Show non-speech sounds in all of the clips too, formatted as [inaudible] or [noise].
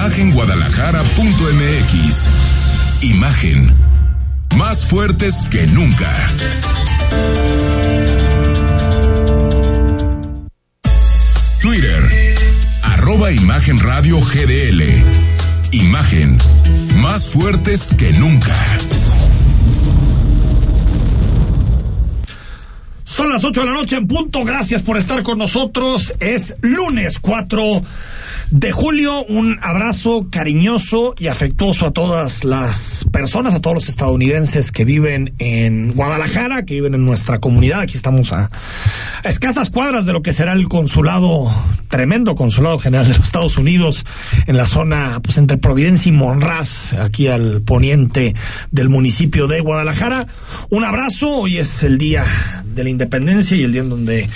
Imagenguadalajara.mx Imagen. Más fuertes que nunca. Twitter. Arroba Imagen Radio GDL Imagen. Más fuertes que nunca. Son las 8 de la noche en punto. Gracias por estar con nosotros. Es lunes 4 de julio. Un abrazo cariñoso y afectuoso a todas las personas, a todos los estadounidenses que viven en Guadalajara, que viven en nuestra comunidad. Aquí estamos a, a escasas cuadras de lo que será el consulado, tremendo consulado general de los Estados Unidos, en la zona, pues entre Providencia y Monraz, aquí al poniente del municipio de Guadalajara. Un abrazo. Hoy es el día de la independencia y el día en donde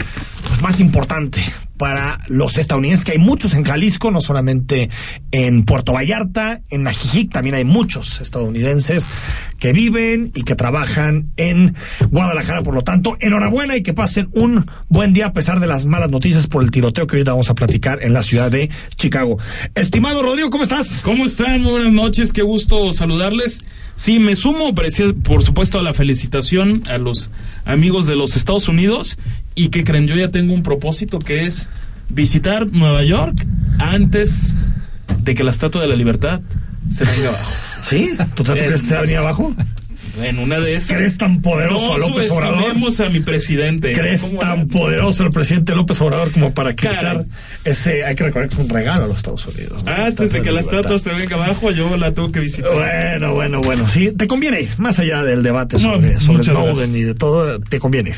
pues, más importante para los estadounidenses, que hay muchos en Jalisco, no solamente en Puerto Vallarta, en Ajijic, también hay muchos estadounidenses que viven y que trabajan en Guadalajara. Por lo tanto, enhorabuena y que pasen un buen día a pesar de las malas noticias por el tiroteo que ahorita vamos a platicar en la ciudad de Chicago. Estimado Rodrigo, ¿cómo estás? ¿Cómo están? Muy buenas noches, qué gusto saludarles. Sí, me sumo, por supuesto, a la felicitación a los amigos de los Estados Unidos y que creen, yo ya tengo un propósito que es visitar Nueva York antes de que la Estatua de la Libertad se venga abajo. ¿Sí? ¿Tú te crees que se va a venir abajo? En una de esas. ¿Crees tan poderoso no a López Obrador? a mi presidente. ¿Crees tan poderoso el presidente López Obrador como para quitar ese... Hay que recordar que es un regalo a los Estados Unidos. ¿no? Antes de que la estatua se venga abajo, yo la tengo que visitar. Bueno, bueno, bueno. Sí, te conviene ir. Más allá del debate sobre, no, sobre Snowden y de todo, te conviene ir.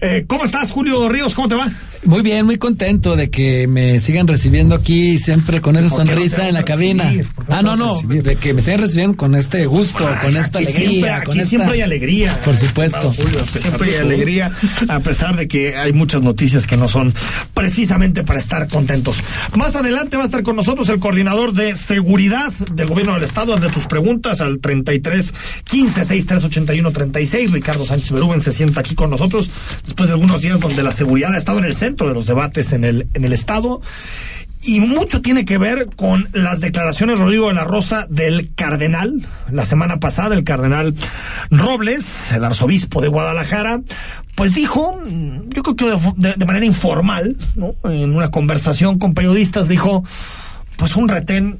Eh, ¿Cómo estás, Julio Ríos? ¿Cómo te va? Muy bien, muy contento de que me sigan recibiendo aquí siempre con esa sonrisa no en la cabina. ah, no, no, de que me sigan recibiendo con este gusto, bueno, con esta alegría. Siempre, aquí con esta... siempre hay alegría. Por supuesto. Julio, siempre hay alegría, a pesar de que hay muchas noticias que no son precisamente para estar contentos. Más adelante va a estar con nosotros el coordinador de seguridad del gobierno del estado, de tus preguntas al 33 15 63 81 36. Ricardo Sánchez Berúben se sienta aquí con nosotros después de algunos días donde la seguridad ha estado en el centro de los debates en el, en el Estado. Y mucho tiene que ver con las declaraciones, Rodrigo de la Rosa, del cardenal. La semana pasada, el cardenal Robles, el arzobispo de Guadalajara, pues dijo, yo creo que de, de manera informal, ¿no? en una conversación con periodistas, dijo, pues un retén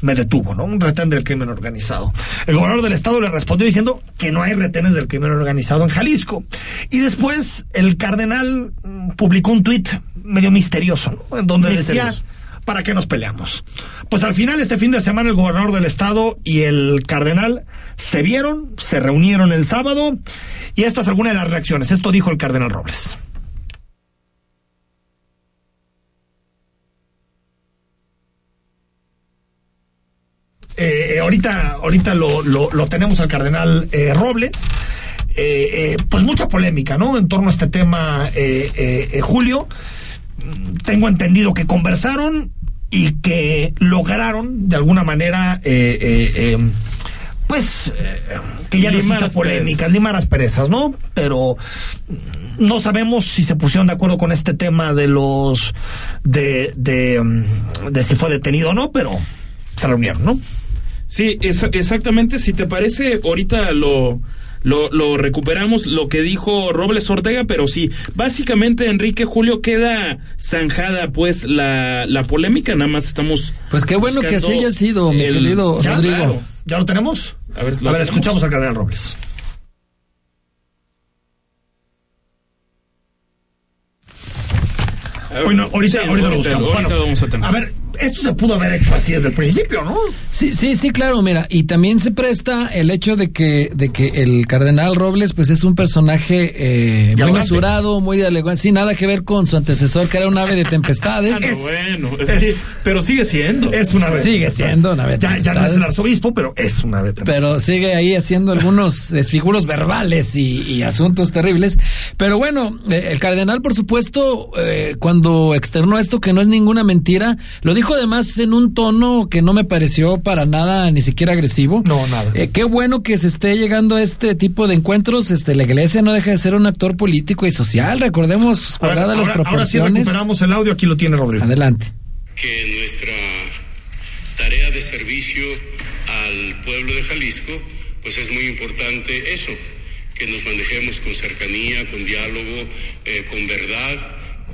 me detuvo, ¿no? Un retén del crimen organizado. El gobernador del estado le respondió diciendo que no hay retenes del crimen organizado en Jalisco. Y después el cardenal publicó un tuit medio misterioso, ¿no? En donde decía, ¿para qué nos peleamos? Pues al final este fin de semana el gobernador del estado y el cardenal se vieron, se reunieron el sábado y esta es alguna de las reacciones. Esto dijo el cardenal Robles. Eh, ahorita, ahorita lo, lo, lo, tenemos al cardenal eh, Robles. Eh, pues mucha polémica, ¿no? En torno a este tema, Julio. Tengo entendido que conversaron y que lograron, de alguna manera, pues que ya no exista polémicas, ni malas perezas, ¿no? Pero no sabemos si se pusieron de acuerdo con este tema de los de, de, de si fue detenido o no, pero se reunieron, ¿no? Sí, es, exactamente. Si te parece, ahorita lo, lo, lo, recuperamos lo que dijo Robles Ortega, pero sí, básicamente Enrique Julio queda zanjada pues la, la polémica, nada más estamos... Pues qué bueno que así haya sido, mi el... querido ¿Ya? Rodrigo. Claro. ¿Ya lo tenemos? A ver, A ver escuchamos al cardenal Robles. Bueno, ahorita, Sí, ahorita lo buscamos. ahorita Bueno, lo vamos a tener. a ver, esto se pudo haber hecho así desde el principio, ¿no? Sí, sí, sí, claro, mira, y también se presta el hecho de que, de que el cardenal Robles, pues es un personaje eh, muy mesurado, muy de sin nada que ver con su antecesor, que era un ave de tempestades. Ah, bueno, pero sigue siendo. Es una ave Sigue siendo una ave ya, ya, no es el arzobispo, pero es una ave de Pero sigue ahí haciendo algunos [laughs] desfiguros verbales y, asuntos terribles. Pero bueno, eh, el cardenal, por supuesto, eh, cuando externó esto, que no es ninguna mentira, lo dijo además en un tono que no me pareció para nada ni siquiera agresivo. No, nada. Eh, qué bueno que se esté llegando a este tipo de encuentros. Este, la iglesia no deja de ser un actor político y social. Recordemos, guardada las proporciones. Ahora sí recuperamos el audio, aquí lo tiene Rodrigo. Adelante. Que nuestra tarea de servicio al pueblo de Jalisco, pues es muy importante eso, que nos manejemos con cercanía, con diálogo, eh, con verdad,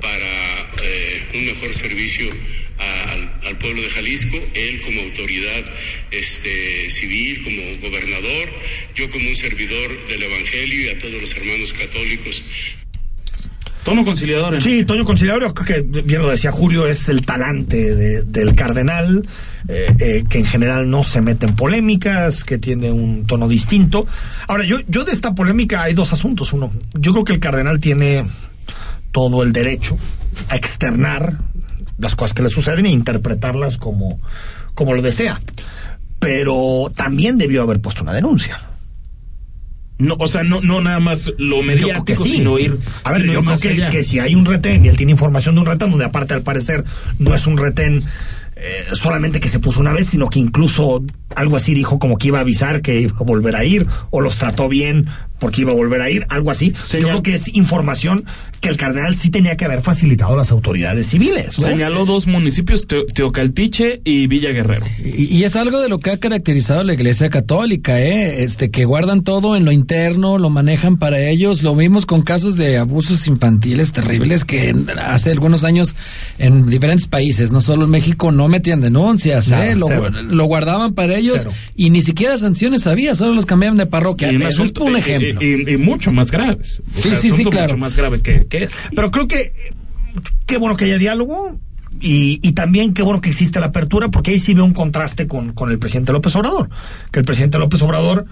para eh, un mejor servicio al, pueblo de Jalisco, él como autoridad este, civil, como gobernador, yo como un servidor del Evangelio y a todos los hermanos católicos. Tono conciliador. ¿eh? Sí, tono conciliador, creo que bien lo decía Julio, es el talante del cardenal, eh, eh, que en general no se mete en polémicas, que tiene un tono distinto. Ahora, yo, yo de esta polémica hay dos asuntos. Uno, yo creo que el cardenal tiene todo el derecho a externar las cosas que le suceden e interpretarlas como, como lo desea. Pero también debió haber puesto una denuncia. No, o sea, no, no nada más lo mediático, sí. sino ir. A ver, yo creo que, que, si hay un retén y él tiene información de un retén, donde aparte al parecer no es un retén eh, solamente que se puso una vez, sino que incluso algo así dijo como que iba a avisar que iba a volver a ir, o los trató bien porque iba a volver a ir, algo así. Yo creo que es información que el cardenal sí tenía que haber facilitado a las autoridades civiles. Señaló dos municipios, Teocaltiche y Villa Guerrero. Y, es algo de lo que ha caracterizado la Iglesia Católica, ¿eh? este que guardan todo en lo interno, lo manejan para ellos. Lo vimos con casos de abusos infantiles terribles que hace algunos años en diferentes países, no solo en México, no metían denuncias, ¿eh? lo, guardaban para ellos y ni siquiera sanciones había, solo los cambiaban de parroquia. Eso es un ejemplo. Y, mucho más graves. sí, sí, sí, claro. Mucho más grave que, que es. Pero creo que qué bueno que haya diálogo. Y, y, también qué bueno que existe la apertura, porque ahí sí veo un contraste con, con el presidente López Obrador. Que el presidente López Obrador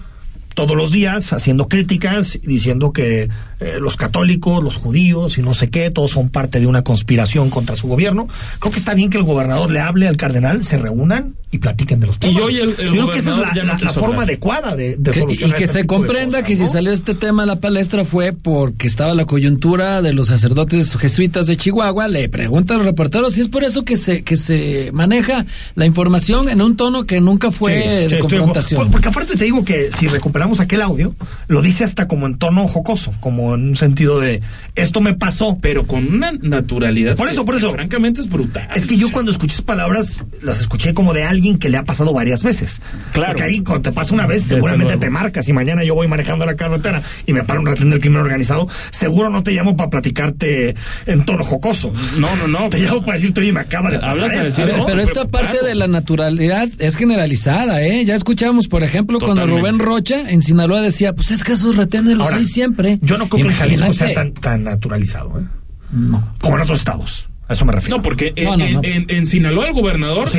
todos los días haciendo críticas y diciendo que eh, los católicos, los judíos y no sé qué, todos son parte de una conspiración contra su gobierno. Creo que está bien que el gobernador le hable al cardenal, se reúnan y platiquen de los temas. Y hoy el, creo que esa es la, forma adecuada de, de Y que se comprenda que si salió este tema a la palestra fue porque estaba la coyuntura de los sacerdotes jesuitas de Chihuahua. Le preguntan a los reporteros si es por eso que se, que se maneja la información en un tono que nunca fue de confrontación. porque aparte te digo que si recuperamos aquel audio, lo dice hasta como en tono jocoso, como en un sentido de esto me pasó. Pero con una naturalidad. Por eso, por eso. francamente es brutal. Es que yo cuando escuché palabras, las escuché como de alguien que le ha pasado varias veces. Claro. Porque ahí cuando te pasa una vez, seguramente te marcas y mañana yo voy manejando la carretera y me paro un retén del crimen organizado, seguro no te llamo para platicarte en tono jocoso. No, no, no. Te llamo para decirte, oye, me acaba de pasar. pero, esta parte de la naturalidad es generalizada, ¿eh? Ya escuchábamos, por ejemplo, cuando Rubén Rocha en Sinaloa decía, pues es que esos retenes los hay siempre. Yo no creo que Jalisco sea tan, tan naturalizado, ¿eh? No. Como en otros estados. A eso me refiero. No, porque en, Sinaloa el gobernador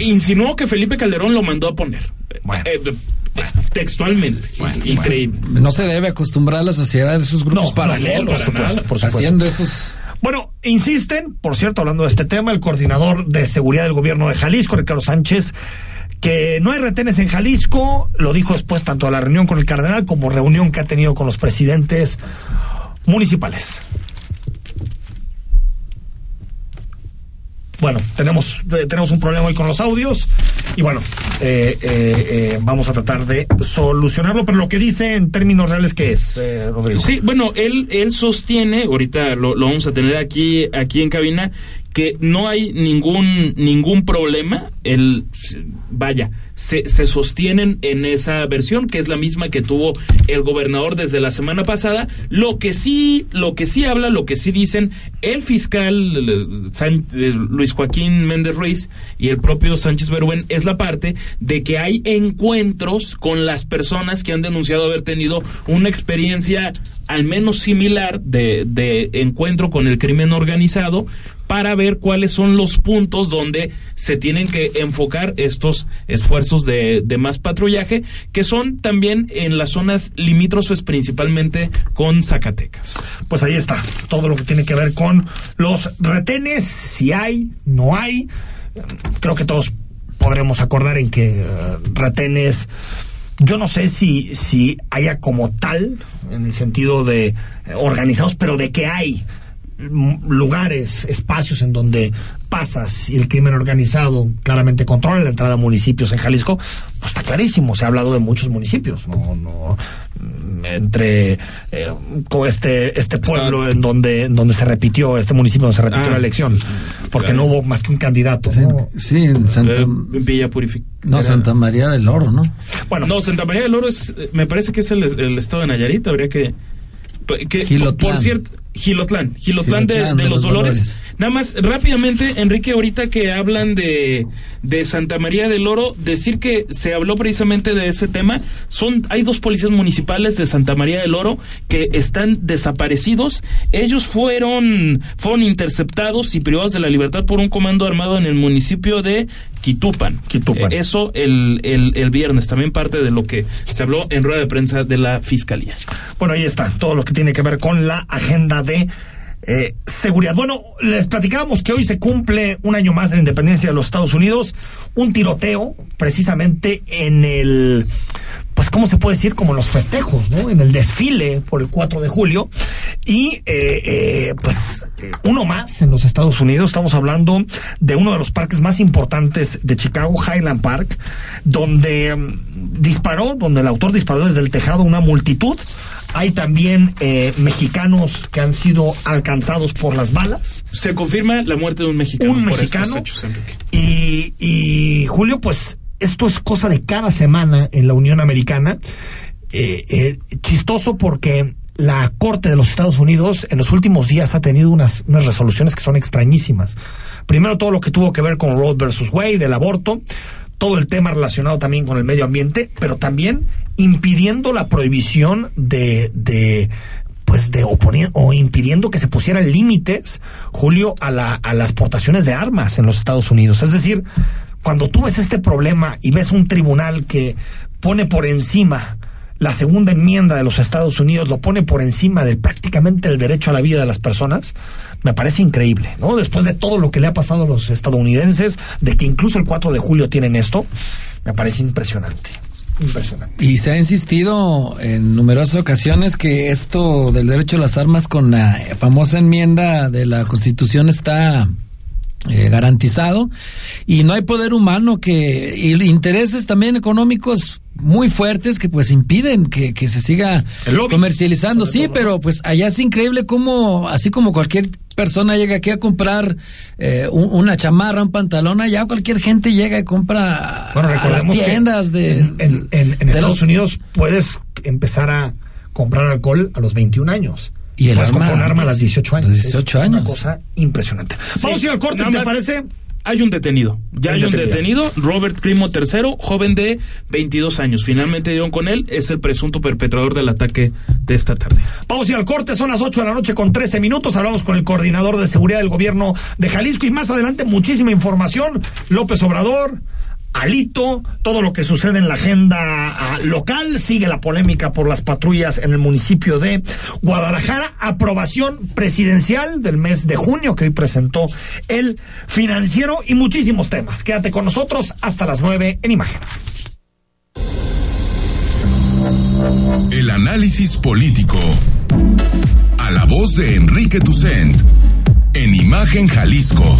insinuó que Felipe Calderón lo mandó a poner. Eh, eh, textualmente. Increíble. No se debe acostumbrar a la sociedad de esos grupos paralelos. por Haciendo esos. Bueno, insisten, por cierto, hablando de este tema, el coordinador de seguridad del gobierno de Jalisco, Ricardo Sánchez, que no hay retenes en Jalisco, lo dijo después tanto a la reunión con el cardenal como reunión que ha tenido con los presidentes municipales. Bueno, tenemos, eh, tenemos un problema hoy con los audios y bueno, eh, eh, vamos a tratar de solucionarlo, pero lo que dice en términos reales, ¿qué es, Rodrigo? Sí, bueno, él, él sostiene, ahorita lo, lo vamos a tener aquí, aquí en cabina, que no hay ningún, ningún problema, el, vaya, se, se, sostienen en esa versión, que es la misma que tuvo el gobernador desde la semana pasada. Lo que sí, lo que sí habla, lo que sí dicen el fiscal Luis Joaquín Méndez Ruiz y el propio Sánchez Berúen es la parte de que hay encuentros con las personas que han denunciado haber tenido una experiencia al menos similar de encuentro con el crimen organizado para ver cuáles son los puntos donde se tienen que enfocar estos esfuerzos de, más patrullaje, que son también en las zonas limítrofes principalmente con Zacatecas. Pues ahí está, todo lo que tiene que ver con los retenes, si hay, no hay. Creo que todos podremos acordar en que eh, retenes yo no sé si, si haya como tal, en el sentido de eh, organizados, pero de que hay lugares, espacios en donde pasas y el crimen organizado claramente controla la entrada a municipios en Jalisco, pues está clarísimo, se ha hablado de muchos municipios, no, no mm, entre eh, con este este pueblo en donde en donde se repitió este municipio donde se repitió Ah, la elección porque claro. no hubo más que un candidato Sí, ¿no? sí, en Santa, Eh, Villa Purific- no, era- Santa María del Oro, ¿no? bueno No, Santa María del Oro es, eh, me parece que es el, el estado de Nayarit, habría que... que Gilotlán. Por cierto, Gilotlán, Gilotlán, de, Gilotlán de de los los Dolores. Dolores. Nada más, rápidamente, Enrique, ahorita que hablan de, de Santa María del Oro, decir que se habló precisamente de ese tema, son, hay dos policías municipales de Santa María del Oro que están desaparecidos. Ellos fueron, fueron interceptados y privados de la libertad por un comando armado en el municipio de Quitupan. Quitupan. Eh, eso el, el, el viernes, también parte de lo que se habló en rueda de prensa de la Fiscalía. Bueno, ahí está, todo lo que tiene que ver con la agenda de eh, seguridad. Bueno, les platicábamos que hoy se cumple un año más de la independencia de los Estados Unidos, un tiroteo precisamente en el, pues, ¿cómo se puede decir? Como los festejos, ¿no? En el desfile por el 4 de julio. Y, eh, eh, pues, eh, uno más en los Estados Unidos. Estamos hablando de uno de los parques más importantes de Chicago, Highland Park, donde mm, disparó, donde el autor disparó desde el tejado una multitud. Hay también eh, mexicanos que han sido alcanzados por las balas. Se confirma la muerte de un mexicano. Un por mexicano. estos hechos, Enrique. Y, y Julio, pues esto es cosa de cada semana en la Unión Americana. Eh, eh, chistoso porque la Corte de los Estados Unidos en los últimos días ha tenido unas, unas resoluciones que son extrañísimas. Primero todo lo que tuvo que ver con Roe versus Wade, del aborto, todo el tema relacionado también con el medio ambiente, pero también impidiendo la prohibición de, de pues de oponer o impidiendo que se pusieran límites, Julio, a, la, a las portaciones de armas en los Estados Unidos. Es decir, cuando tú ves este problema y ves un tribunal que pone por encima la segunda enmienda de los Estados Unidos, lo pone por encima de prácticamente el derecho a la vida de las personas, me parece increíble, ¿no? Después de todo lo que le ha pasado a los estadounidenses, de que incluso el 4 de julio tienen esto, me parece impresionante. Impresionante. Y se ha insistido en numerosas ocasiones que esto del derecho a las armas con la famosa enmienda de la Constitución está eh, garantizado y no hay poder humano que intereses también económicos muy fuertes que pues impiden que, que se siga comercializando sí todo, pero pues allá es increíble cómo así como cualquier persona llega aquí a comprar eh, un- una chamarra un pantalón allá cualquier gente llega y compra Bueno, a las recordemos que tiendas de en, en- en- en de Estados los- Unidos puedes empezar a comprar alcohol a los 21 años. Y el puedes arma comprar un arma a las 18 años. a los 18 es, es una años. cosa impresionante. Vamos a ir al corte, ¿te más, parece? Hay un detenido. Ya hay un detenido. Robert Crimo III, joven de 22 años. Finalmente dieron con él. Es el presunto perpetrador del ataque de esta tarde. Vamos ir al corte, son las 8 de la noche con 13 minutos. Hablamos con el coordinador de seguridad del gobierno de Jalisco y más adelante muchísima información. López Obrador, Alito, todo lo que sucede en la agenda ah, local. Sigue la polémica por las patrullas en el municipio de Guadalajara. Aprobación presidencial del mes de junio que hoy presentó el financiero y muchísimos temas. Quédate con nosotros hasta las 9 en imagen. El análisis político. A la voz de Enrique Tucent. En Imagen Jalisco.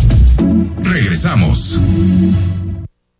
Regresamos.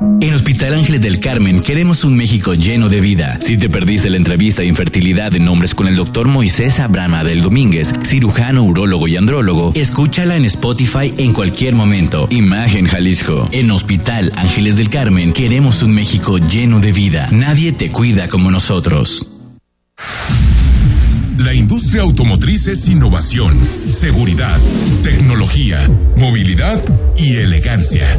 En Hospital Ángeles del Carmen queremos un México lleno de vida. Si te perdiste la entrevista de infertilidad de nombres con el doctor Moisés Abrama del Domínguez, cirujano, urólogo y andrólogo, escúchala en Spotify en cualquier momento. Imagen Jalisco. En Hospital Ángeles del Carmen queremos un México lleno de vida. Nadie te cuida como nosotros. La industria automotriz es innovación, seguridad, tecnología, movilidad y elegancia.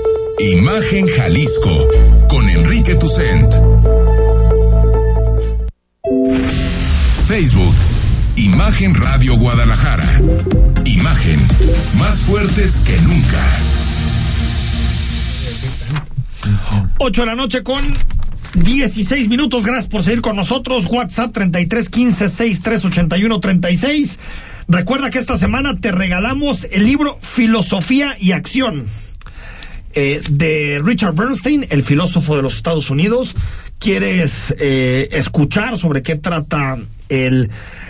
Imagen Jalisco con Enrique Tucent. Facebook, Imagen Radio Guadalajara. Imagen, más fuertes que nunca. 8 de la noche con 16 minutos. Gracias por seguir con nosotros. WhatsApp 33 15 63 81 36. Recuerda que esta semana te regalamos el libro Filosofía y Acción eh, de Richard Bernstein, el filósofo de los Estados Unidos. ¿Quieres eh, escuchar sobre qué trata el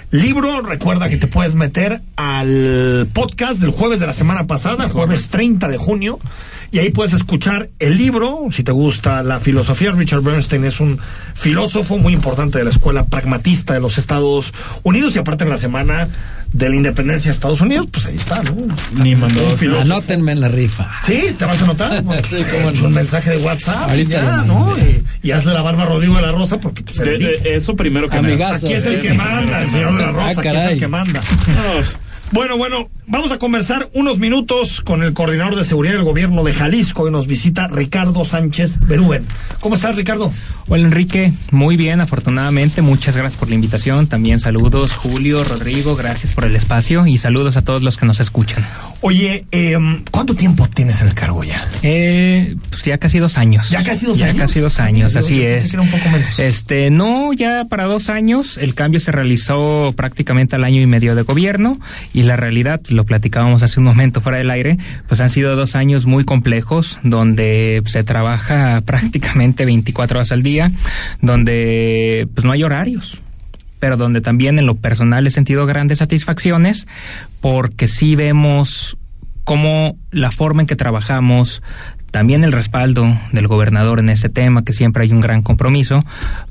libro? Recuerda que te puedes meter al podcast del jueves de la semana pasada, jueves 30 de junio, y ahí puedes escuchar el libro. Si te gusta la filosofía, Richard Bernstein es un filósofo muy importante de la escuela pragmatista de los Estados Unidos, y aparte en la semana de la independencia de Estados Unidos, pues ahí está, ¿no? Ni mandó. Anótenme en la rifa. Sí, te vas a anotar. Pues, [laughs] Sí, no. Un mensaje de WhatsApp. y Ahorita ya, lo ¿no? Y, y hazle la barba a Rodrigo de la Rosa porque pues, De- de- eso primero que nada. Amigazo. Aquí es el que manda, el señor de la Rosa, Ah, aquí es el que manda. No, Bueno, bueno, vamos a conversar unos minutos con el coordinador de seguridad del gobierno de Jalisco y nos visita Ricardo Sánchez Berúben. ¿Cómo estás, Ricardo? Hola Enrique, muy bien, afortunadamente, muchas gracias por la invitación, también saludos Julio, Rodrigo, gracias por el espacio y saludos a todos los que nos escuchan. Oye, eh, ¿cuánto tiempo tienes en el cargo ya? Eh, pues ya casi dos años. ¿Ya casi dos ya años? casi dos años, así yo es. que era un poco menos. Este, no, ya para dos años, el cambio se realizó prácticamente al año y medio de gobierno y la realidad, lo platicábamos hace un momento fuera del aire, pues han sido dos años muy complejos donde se trabaja [laughs] prácticamente 24 horas al día, donde pues no hay horarios pero donde también en lo personal he sentido grandes satisfacciones porque sí vemos cómo la forma en que trabajamos, también el respaldo del gobernador en ese tema, que siempre hay un gran compromiso,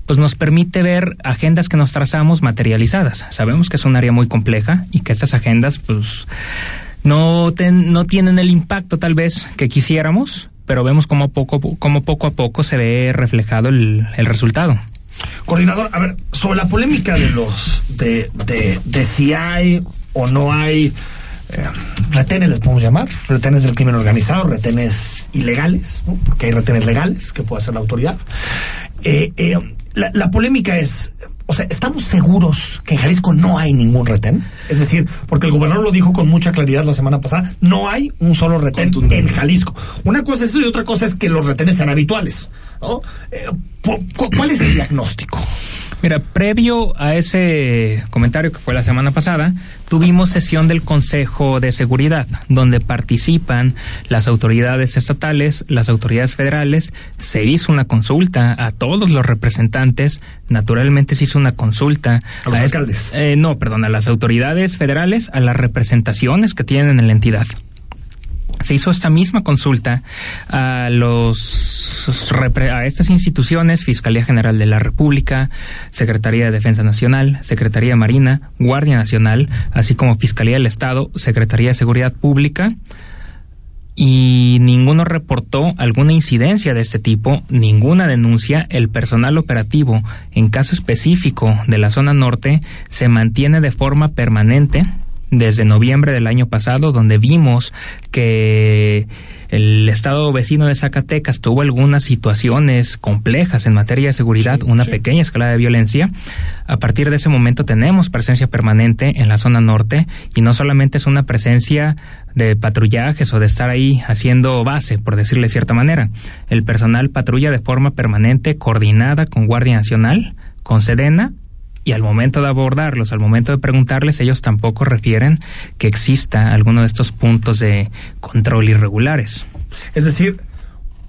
pues nos permite ver agendas que nos trazamos materializadas. Sabemos que es un área muy compleja y que estas agendas pues no, ten- no tienen el impacto tal vez que quisiéramos, pero vemos cómo poco, cómo poco a poco se ve reflejado el, el resultado. Coordinador, a ver, sobre la polémica de los, de, de, de si hay o no hay eh, retenes, les podemos llamar, retenes del crimen organizado, retenes ilegales, ¿no? porque hay retenes legales que puede hacer la autoridad. Eh, eh, la, la polémica es, o sea, ¿estamos seguros que en Jalisco no hay ningún retén? Es decir, porque el gobernador lo dijo con mucha claridad la semana pasada, no hay un solo retén en Jalisco. Una cosa es eso y otra cosa es que los retenes sean habituales. ¿no? Eh, ¿Cuál es el diagnóstico? Mira, previo a ese comentario que fue la semana pasada, tuvimos sesión del Consejo de Seguridad, donde participan las autoridades estatales, las autoridades federales, se hizo una consulta a todos los representantes, naturalmente se hizo una consulta a los a alcaldes. Eh, no, perdón, a las autoridades federales, a las representaciones que tienen en la entidad se hizo esta misma consulta a los a estas instituciones, Fiscalía General de la República, Secretaría de Defensa Nacional, Secretaría Marina, Guardia Nacional, así como Fiscalía del Estado, Secretaría de Seguridad Pública, y ninguno reportó alguna incidencia de este tipo, ninguna denuncia. El personal operativo, en caso específico de la zona norte, se mantiene de forma permanente desde noviembre del año pasado, donde vimos que el estado vecino de Zacatecas tuvo algunas situaciones complejas en materia de seguridad, una pequeña escalada de violencia. A partir de ese momento tenemos presencia permanente en la zona norte y no solamente es una presencia de patrullajes o de estar ahí haciendo base, por decirle de cierta manera. El personal patrulla de forma permanente, coordinada con Guardia Nacional, con Sedena y al momento de abordarlos, al momento de preguntarles, ellos tampoco refieren que exista alguno de estos puntos de control irregulares. Es decir,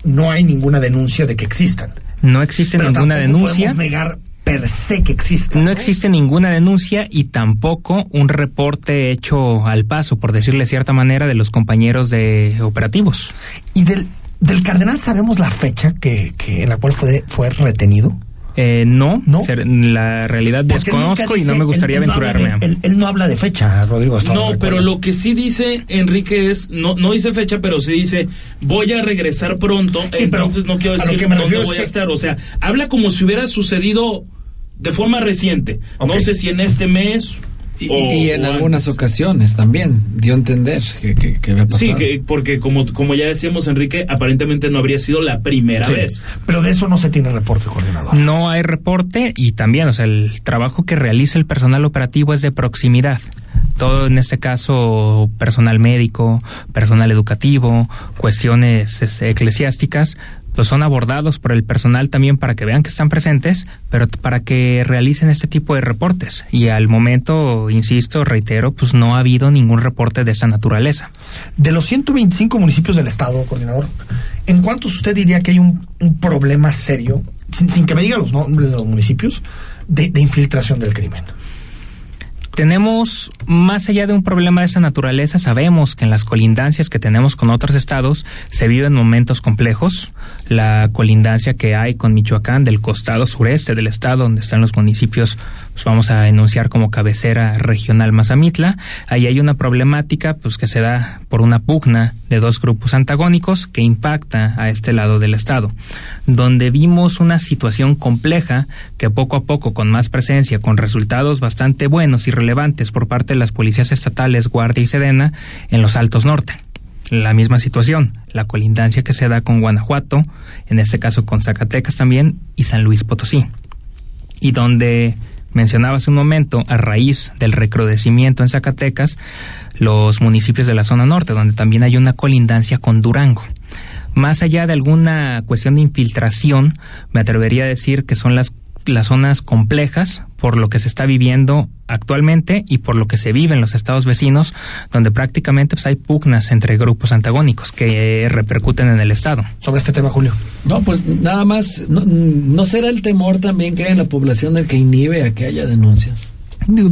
no hay ninguna denuncia de que existan. No existe Pero ninguna denuncia. podemos negar per se que existen. No existe ninguna denuncia y tampoco un reporte hecho al paso, por decirle de cierta manera, de los compañeros de operativos. ¿Y del, del cardenal sabemos la fecha que, que en la cual fue, fue retenido? Eh, no, ¿No? ser- la realidad desconozco y no me gustaría él- él no habla aventurarme. de- él, él no habla de fecha, Rodrigo. No, pero lo que sí dice Enrique es, no, no dice fecha, pero sí dice, voy a regresar pronto, Sí, pero entonces no quiero a lo decir que me dónde es voy a estar. O sea, habla como si hubiera sucedido de forma reciente. No sé si en este mes Y, o- y en algunas antes. ocasiones también dio a entender que, que, que había pasado. Sí, que, porque como, como ya decíamos, Enrique, aparentemente no habría sido la primera Sí, vez. Pero de eso no se tiene reporte, coordinador. No hay reporte y también, o sea, el trabajo que realiza el personal operativo es de proximidad. Todo en este caso, personal médico, personal educativo, cuestiones este, eclesiásticas, pues son abordados por el personal también para que vean que están presentes, pero para que realicen este tipo de reportes. Y al momento, insisto, reitero, pues no ha habido ningún reporte de esa naturaleza. De los 125 municipios del estado, coordinador, ¿en cuántos usted diría que hay un, un problema serio, sin, sin que me diga los nombres de los municipios, de, de infiltración del crimen? Tenemos, más allá de un problema de esa naturaleza, sabemos que en las colindancias que tenemos con otros estados se viven momentos complejos. La colindancia que hay con Michoacán del costado sureste del estado, donde están los municipios, pues vamos a enunciar como cabecera regional Mazamitla. Ahí hay una problemática pues que se da por una pugna de dos grupos antagónicos que impacta a este lado del estado, donde vimos una situación compleja que poco a poco con más presencia, con resultados bastante buenos y relevantes por parte de las policías estatales, Guardia y Sedena en los Altos Norte. La misma situación, la colindancia que se da con Guanajuato, en este caso con Zacatecas también, y San Luis Potosí. Y donde mencionaba hace un momento, a raíz del recrudecimiento en Zacatecas, los municipios de la zona norte, donde también hay una colindancia con Durango. Más allá de alguna cuestión de infiltración, me atrevería a decir que son las, las zonas complejas por lo que se está viviendo actualmente y por lo que se vive en los estados vecinos, donde prácticamente pues, hay pugnas entre grupos antagónicos que repercuten en el estado. Sobre este tema, Julio. No, pues nada más, no, no será el temor también que hay en la población el que inhibe a que haya denuncias.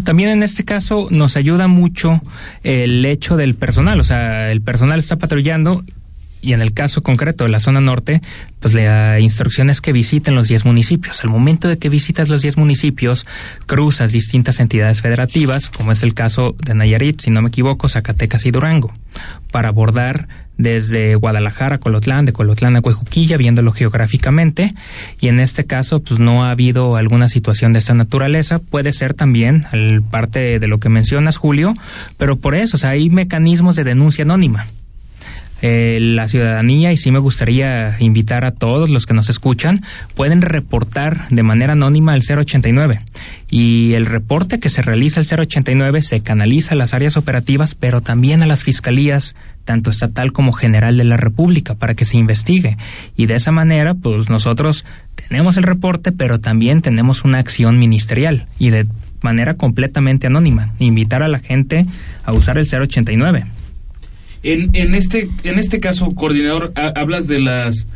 También en este caso nos ayuda mucho el hecho del personal, o sea, el personal está patrullando y en el caso concreto de la zona norte, pues la instrucción es que visiten los 10 municipios. Al momento de que visitas los 10 municipios, cruzas distintas entidades federativas, como es el caso de Nayarit, si no me equivoco, Zacatecas y Durango, para abordar desde Guadalajara Colotlán, de Colotlán a Cuejuquilla, viéndolo geográficamente, y en este caso, pues no ha habido alguna situación de esta naturaleza. Puede ser también parte de lo que mencionas, Julio, pero por eso, o sea, hay mecanismos de denuncia anónima eh, la ciudadanía, y sí me gustaría invitar a todos los que nos escuchan, pueden reportar de manera anónima al 089. Y el reporte que se realiza al 089 se canaliza a las áreas operativas, pero también a las fiscalías, tanto estatal como general de la República, para que se investigue. Y de esa manera, pues nosotros tenemos el reporte, pero también tenemos una acción ministerial y de manera completamente anónima. Invitar a la gente a usar el 089. En, en, este, en este caso, coordinador, hablas de las,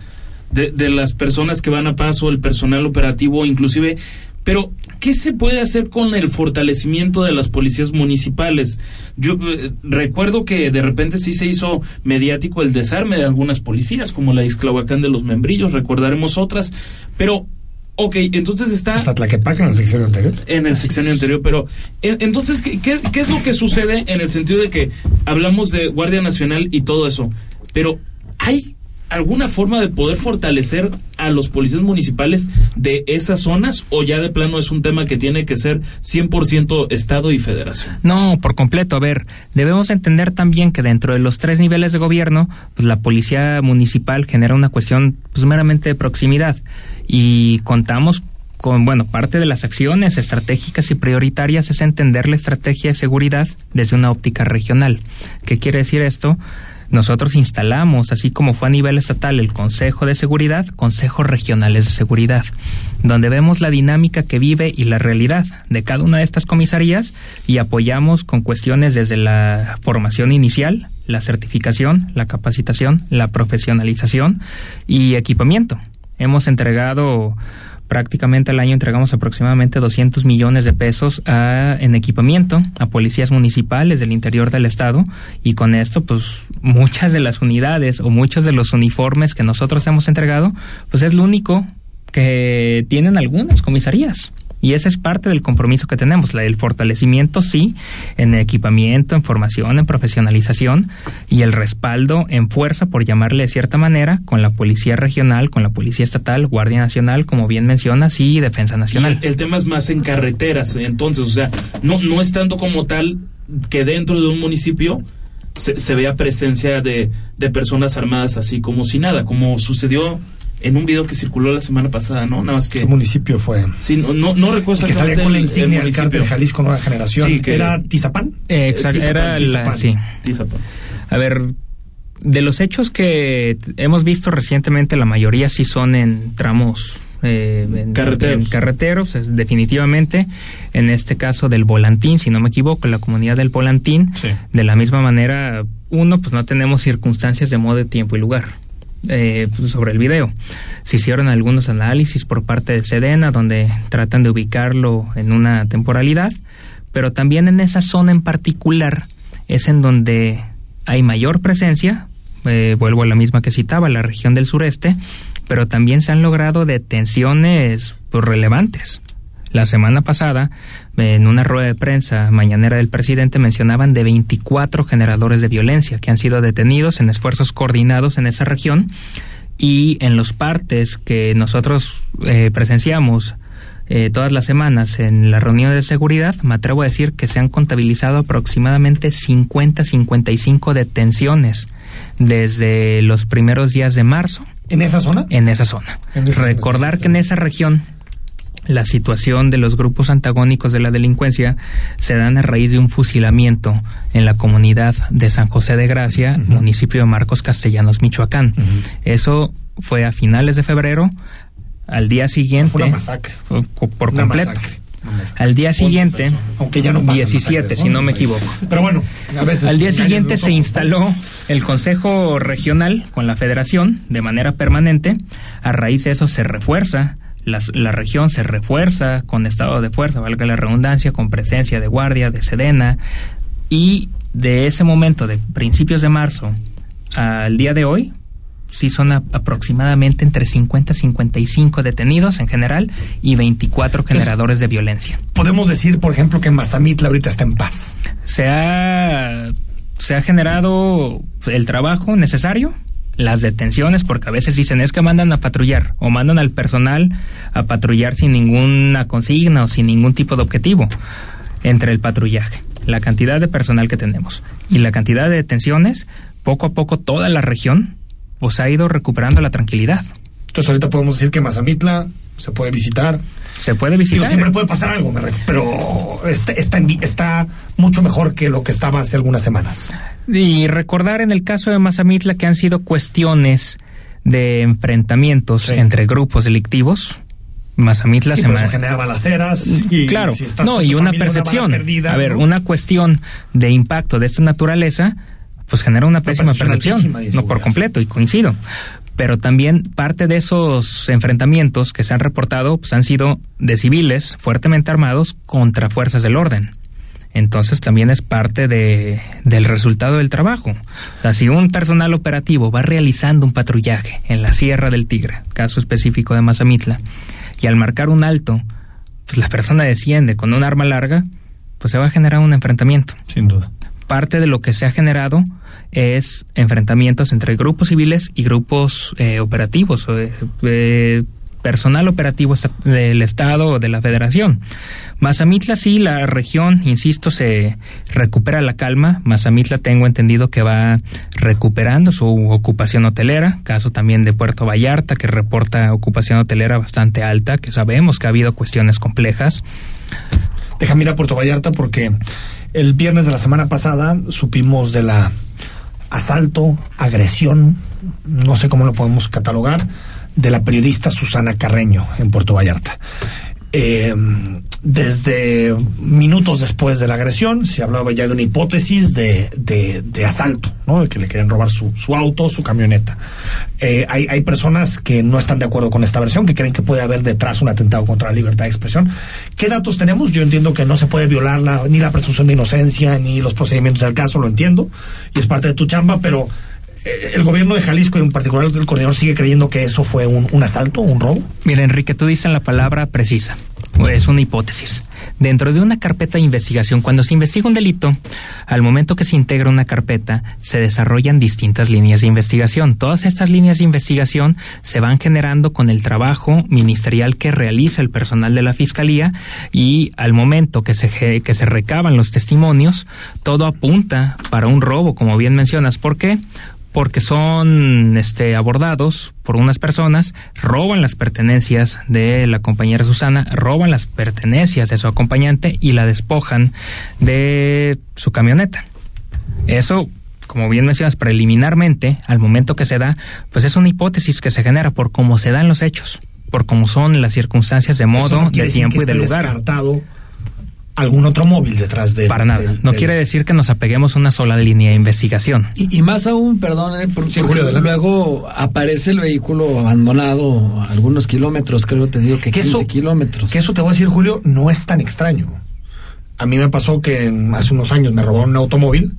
de, las personas que van a paso, el personal operativo, inclusive, pero ¿qué se puede hacer con el fortalecimiento de las policías municipales? Yo eh, recuerdo que de repente sí se hizo mediático el desarme de algunas policías, como la Isclahuacán de los Membrillos, recordaremos otras, pero Ok, entonces está... Hasta Tlaquepaque en el sección anterior. En el sección anterior, pero entonces, ¿qué, ¿qué, qué, es lo que sucede en el sentido de que hablamos de Guardia Nacional y todo eso? Pero ¿hay alguna forma de poder fortalecer a los policías municipales de esas zonas o ya de plano es un tema que tiene que ser 100% Estado y Federación? No, por completo. A ver, debemos entender también que dentro de los tres niveles de gobierno, pues la policía municipal genera una cuestión pues, meramente de proximidad y contamos con, bueno, parte de las acciones estratégicas y prioritarias es entender la estrategia de seguridad desde una óptica regional. ¿Qué quiere decir esto? Nosotros instalamos, así como fue a nivel estatal el Consejo de Seguridad, consejos regionales de seguridad, donde vemos la dinámica que vive y la realidad de cada una de estas comisarías y apoyamos con cuestiones desde la formación inicial, la certificación, la capacitación, la profesionalización y equipamiento. Hemos entregado prácticamente al año entregamos aproximadamente 200 millones de pesos a, en equipamiento a policías municipales del interior del estado y con esto pues muchas de las unidades o muchos de los uniformes que nosotros hemos entregado pues es lo único que tienen algunas comisarías. Y ese es parte del compromiso que tenemos, el fortalecimiento, sí, en equipamiento, en formación, en profesionalización y el respaldo en fuerza, por llamarle de cierta manera, con la Policía Regional, con la Policía Estatal, Guardia Nacional, como bien mencionas, y Defensa Nacional. el, tema es más en carreteras, entonces, o sea, no, no es tanto como tal que dentro de un municipio se, se vea presencia de, de personas armadas así como si nada, como sucedió en un video que circuló la semana pasada, ¿no? Nada más que... ¿Qué municipio fue? Sí, no, no, no recuerdo Que salía con la insignia del cártel Jalisco Nueva Generación. Sí, que, ¿Era Tizapán? Eh, exacto, Tizapán, era Tizapán. la... Sí. Tizapán. A ver, de los hechos que hemos visto recientemente, la mayoría sí son en tramos... Eh, en, Carreteros. en carreteros, definitivamente. En este caso del Volantín, si no me equivoco, la comunidad del Volantín. Sí. De la misma manera, uno, pues no tenemos circunstancias de modo, tiempo y lugar. Eh, pues, sobre el video. Se hicieron algunos análisis por parte de Sedena donde tratan de ubicarlo en una temporalidad, pero también en esa zona en particular es en donde hay mayor presencia, eh, vuelvo a la misma que citaba, la región del sureste, pero también se han logrado detenciones pues, relevantes. La semana pasada, en una rueda de prensa mañanera del presidente, mencionaban de 24 generadores de violencia que han sido detenidos en esfuerzos coordinados en esa región y en los partes que nosotros eh, presenciamos eh, todas las semanas en la reunión de seguridad, me atrevo a decir que se han contabilizado aproximadamente 50-55 detenciones desde los primeros días de marzo ¿En esa zona? en esa zona. En Recordar que en esa región la situación de los grupos antagónicos de la delincuencia se dan a raíz de un fusilamiento en la comunidad de San José de Gracia, municipio de Marcos Castellanos, Michoacán. Eso fue a finales de febrero. Al día siguiente, Fue una masacre. fue por Una completo. masacre. Al día 11 siguiente. Aunque ya no pasan 17, masacres, si no me equivoco. Pero bueno, a veces. Al día siguiente se instaló el Consejo Regional con la Federación de manera permanente. A raíz de eso se refuerza, las- la, región se refuerza con estado de fuerza, valga la redundancia, con presencia de guardia, de sedena. Y de ese momento, de principios de marzo al día de hoy, sí son a- aproximadamente entre 50 y 55 detenidos en general y 24 generadores de violencia. Podemos decir, por ejemplo, que Mazamitla ahorita está en paz. se ha, se ha generado el trabajo necesario, las detenciones, porque a veces dicen es que mandan a patrullar o mandan al personal a patrullar sin ninguna consigna o sin ningún tipo de objetivo entre el patrullaje, la cantidad de personal que tenemos y la cantidad de detenciones, poco a poco toda la región pues ha ido recuperando la tranquilidad. Entonces ahorita podemos decir que Mazamitla se puede visitar. Se puede visitar. siempre puede pasar algo, me refiero, pero está, está, está, mucho mejor que lo que estaba hace algunas semanas. Y recordar en el caso de Mazamitla que han sido cuestiones de enfrentamientos entre grupos delictivos. Mazamitla se genera balaceras y claro, no y una percepción. a ver, una cuestión de impacto de esta naturaleza pues genera una pésima percepción, no por completo y coincido. Pero también parte de esos enfrentamientos que se han reportado pues, han sido de civiles fuertemente armados contra fuerzas del orden. Entonces también es parte de, del resultado del trabajo. O sea, si un personal operativo va realizando un patrullaje en la Sierra del Tigre, caso específico de Mazamitla, y al marcar un alto, pues la persona desciende con un arma larga, pues se va a generar un enfrentamiento. Sin duda parte de lo que se ha generado es enfrentamientos entre grupos civiles y grupos eh, operativos, eh, eh, personal operativo del Estado o de la Federación. Mazamitla sí, la región, insisto, se recupera la calma. Mazamitla tengo entendido que va recuperando su ocupación hotelera, caso también de Puerto Vallarta, que reporta ocupación hotelera bastante alta, que sabemos que ha habido cuestiones complejas. Déjame ir a Puerto Vallarta porque el viernes de la semana pasada supimos de la asalto, agresión, no sé cómo lo podemos catalogar, de la periodista Susana Carreño en Puerto Vallarta. Eh, desde minutos después de la agresión se hablaba ya de una hipótesis de, de, asalto, ¿no? de que le quieren robar su, su auto, su camioneta. Eh, hay, hay personas que no están de acuerdo con esta versión, que creen que puede haber detrás un atentado contra la libertad de expresión. ¿Qué datos tenemos? Yo entiendo que no se puede violar la, ni la presunción de inocencia ni los procedimientos del caso, lo entiendo, y es parte de tu chamba, pero el gobierno de Jalisco y en particular el coordinador sigue creyendo que eso fue un, un asalto, un robo. Mira, Enrique, tú dices la palabra precisa. Es una hipótesis. Dentro de una carpeta de investigación, cuando se investiga un delito, al momento que se integra una carpeta, se desarrollan distintas líneas de investigación. Todas estas líneas de investigación se van generando con el trabajo ministerial que realiza el personal de la Fiscalía y al momento que se, que se recaban los testimonios, todo apunta para un robo, como bien mencionas. ¿Por qué? Porque son este, abordados por unas personas, roban las pertenencias de la compañera Susana, roban las pertenencias de su acompañante y la despojan de su camioneta. Eso, como bien mencionas, preliminarmente, al momento que se da, pues es una hipótesis que se genera por cómo se dan los hechos, por cómo son las circunstancias de modo, de tiempo y de lugar algún otro móvil detrás de Para nada. no quiere decir que nos apeguemos a una sola línea de investigación. Y, más aún, perdón, eh, porque luego aparece el vehículo abandonado a algunos kilómetros, creo te digo que, 15 kilómetros. Que eso te voy a decir, Julio, no es tan extraño. A mí me pasó que hace unos años me robaron un automóvil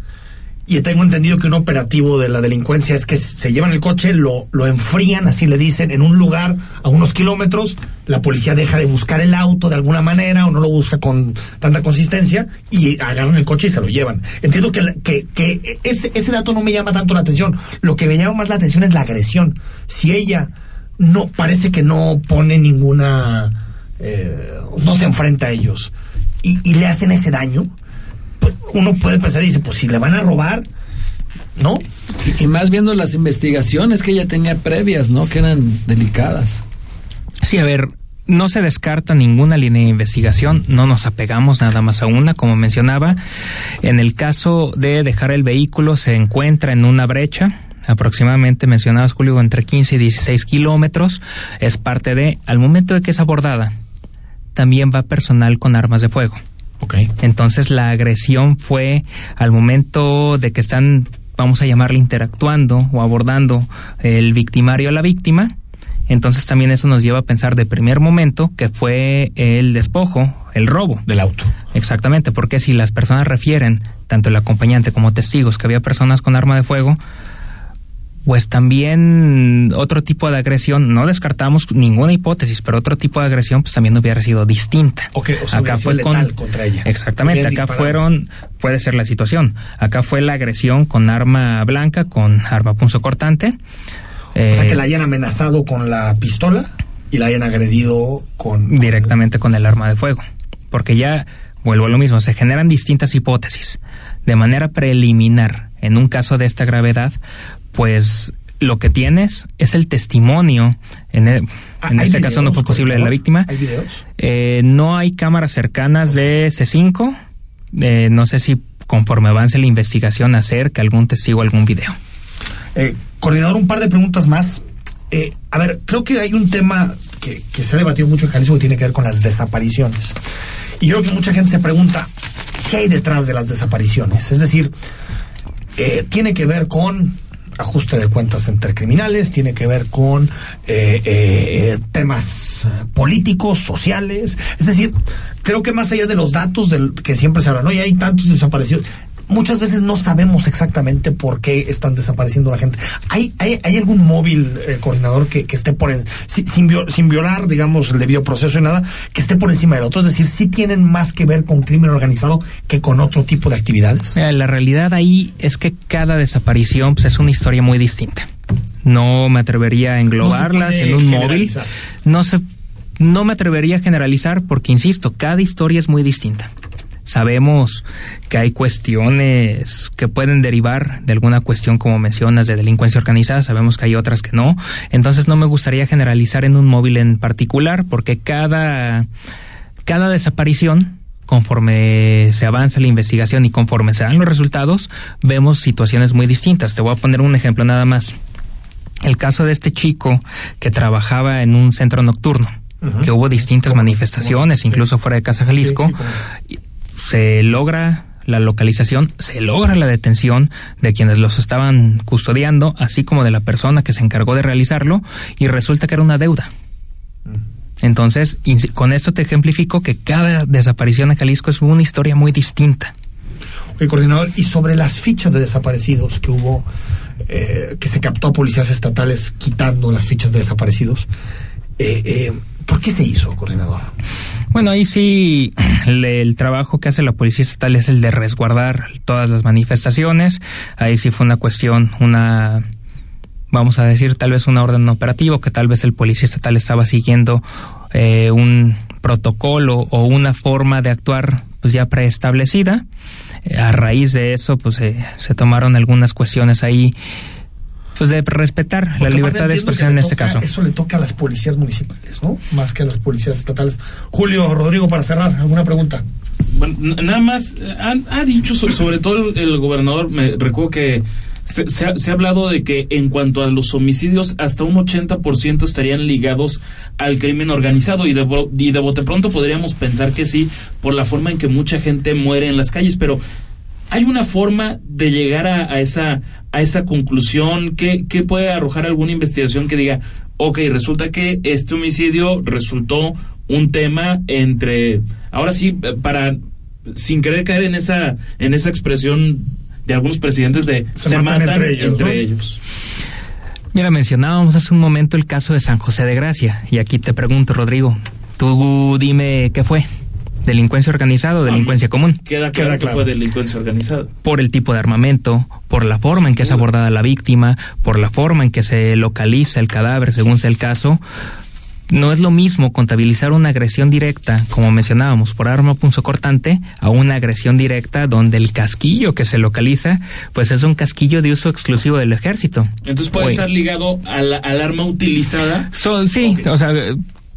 y tengo entendido que un operativo de la delincuencia es que se llevan el coche, lo, lo enfrían, así le dicen, en un lugar a unos kilómetros, la policía deja de buscar el auto de alguna manera o no lo busca con tanta consistencia y agarran el coche y se lo llevan. Entiendo que, que, ese, ese dato no me llama tanto la atención. Lo que me llama más la atención es la agresión. Si ella no parece que no pone ninguna... Eh, no se enfrenta a ellos y, y le hacen ese daño, uno puede pensar y dice, pues si le van a robar, ¿no? Y, más viendo las investigaciones que ella tenía previas, ¿no? Que eran delicadas. Sí, a ver, no se descarta ninguna línea de investigación, no nos apegamos nada más a una, como mencionaba. En el caso de dejar el vehículo, se encuentra en una brecha, aproximadamente mencionabas Julio, entre 15 y 16 kilómetros. Es parte de, al momento de que es abordada, también va personal con armas de fuego. Entonces la agresión fue al momento de que están, vamos a llamarle, interactuando o abordando el victimario a la víctima. Entonces también eso nos lleva a pensar de primer momento que fue el despojo, el robo. Del auto. Exactamente, porque si las personas refieren, tanto el acompañante como testigos, que había personas con arma de fuego, pues también otro tipo de agresión, no descartamos ninguna hipótesis, pero otro tipo de agresión pues también hubiera sido distinta. Okay, o sea, acá fue letal contra ella. Exactamente, acá fueron, puede ser la situación, acá fue la agresión con arma blanca, con arma punzo cortante. o sea, que la hayan amenazado con la pistola y la hayan agredido con... Directamente con el arma de fuego, porque ya, vuelvo a lo mismo, se generan distintas hipótesis. De manera preliminar, en un caso de esta gravedad, pues lo que tienes es el testimonio. En, e- Ah, en ¿hay este caso no fue posible de la víctima. ¿Hay videos? Eh, no hay cámaras cercanas de C5. Eh, no sé si conforme avance la investigación acerca algún testigo algún video. Eh, coordinador, un par de preguntas más. Eh, a ver, creo que hay un tema que, que se ha debatido mucho en Jalisco que tiene que ver con las desapariciones. Y yo creo que mucha gente se pregunta, ¿qué hay detrás de las desapariciones? Es decir, eh, tiene que ver con ajuste de cuentas entre criminales, tiene que ver con eh, eh, temas eh, políticos, sociales. Es decir, creo que más allá de los datos del, que siempre se habla, ¿no? Y hay tantos desaparecidos. Muchas veces no sabemos exactamente por qué están desapareciendo la gente. ¿Hay, hay, hay algún móvil eh, coordinador que, que esté por en- si- sin, sin violar, digamos, el debido proceso y nada, que esté por encima del otro? Es decir, sí tienen más que ver con crimen organizado que con otro tipo de actividades. Mira, la realidad ahí es que cada desaparición pues, es una historia muy distinta. No me atrevería a englobarlas en un móvil. No se, no me atrevería a generalizar porque, insisto, cada historia es muy distinta. Sabemos que hay cuestiones que pueden derivar de alguna cuestión, como mencionas, de delincuencia organizada. Sabemos que hay otras que no. Entonces no me gustaría generalizar en un móvil en particular porque cada, cada desaparición conforme se avanza la investigación y conforme se dan los resultados, vemos situaciones muy distintas. Te voy a poner un ejemplo nada más. El caso de este chico que trabajaba en un centro nocturno, que hubo distintas manifestaciones, incluso fuera de Casa Jalisco, se logra la localización, se logra la detención de quienes los estaban custodiando, así como de la persona que se encargó de realizarlo, y resulta que era una deuda. Entonces, insi- con esto te ejemplifico que cada desaparición en Jalisco es una historia muy distinta. Oye, coordinador, y sobre las fichas de desaparecidos que hubo, eh, que se captó a policías estatales quitando las fichas de desaparecidos, eh, eh, ¿por qué se hizo, coordinador? Bueno, ahí sí, [clears throat] el, trabajo que hace la Policía Estatal es el de resguardar todas las manifestaciones. Ahí sí fue una cuestión, una, vamos a decir, tal vez una orden operativa, que tal vez el Policía Estatal estaba siguiendo eh, un protocolo o una forma de actuar pues ya preestablecida. A raíz de eso, pues se tomaron algunas cuestiones ahí, pues de respetar la Porque libertad aparte de expresión en este caso. Eso le toca a las policías municipales, ¿no? Más que a las policías estatales. Julio, Rodrigo, para cerrar, ¿alguna pregunta? Bueno, nada más, han- ha, dicho, so- sobre todo el, el gobernador, me recuerdo que se, se ha, se ha hablado de que en cuanto a los homicidios, hasta un 80% estarían ligados al crimen organizado y de, bo- y de bote pronto podríamos pensar que sí, por la forma en que mucha gente muere en las calles, pero ¿hay una forma de llegar a, a esa, a esa conclusión? ¿Qué, ¿Qué puede arrojar alguna investigación que diga, ok, resulta que este homicidio resultó un tema entre, ahora sí, para, sin querer caer en esa, en esa expresión de algunos presidentes de Se matan entre ellos, entre ¿no? ellos. Mira, mencionábamos hace un momento el caso de San José de Gracia. Y aquí te pregunto, Rodrigo, tú dime qué fue. ¿Delincuencia organizada o delincuencia común? Queda claro Queda que claro. fue delincuencia organizada. Por el tipo de armamento, por la forma en que es abordada la víctima, por la forma en que se localiza el cadáver, según sea el caso. No es lo mismo contabilizar una agresión directa, como mencionábamos, por arma punzocortante, a una agresión directa donde el casquillo que se localiza, pues es un casquillo de uso exclusivo del ejército. Entonces puede Oye. estar ligado a la- al arma utilizada. So- sí, o sea,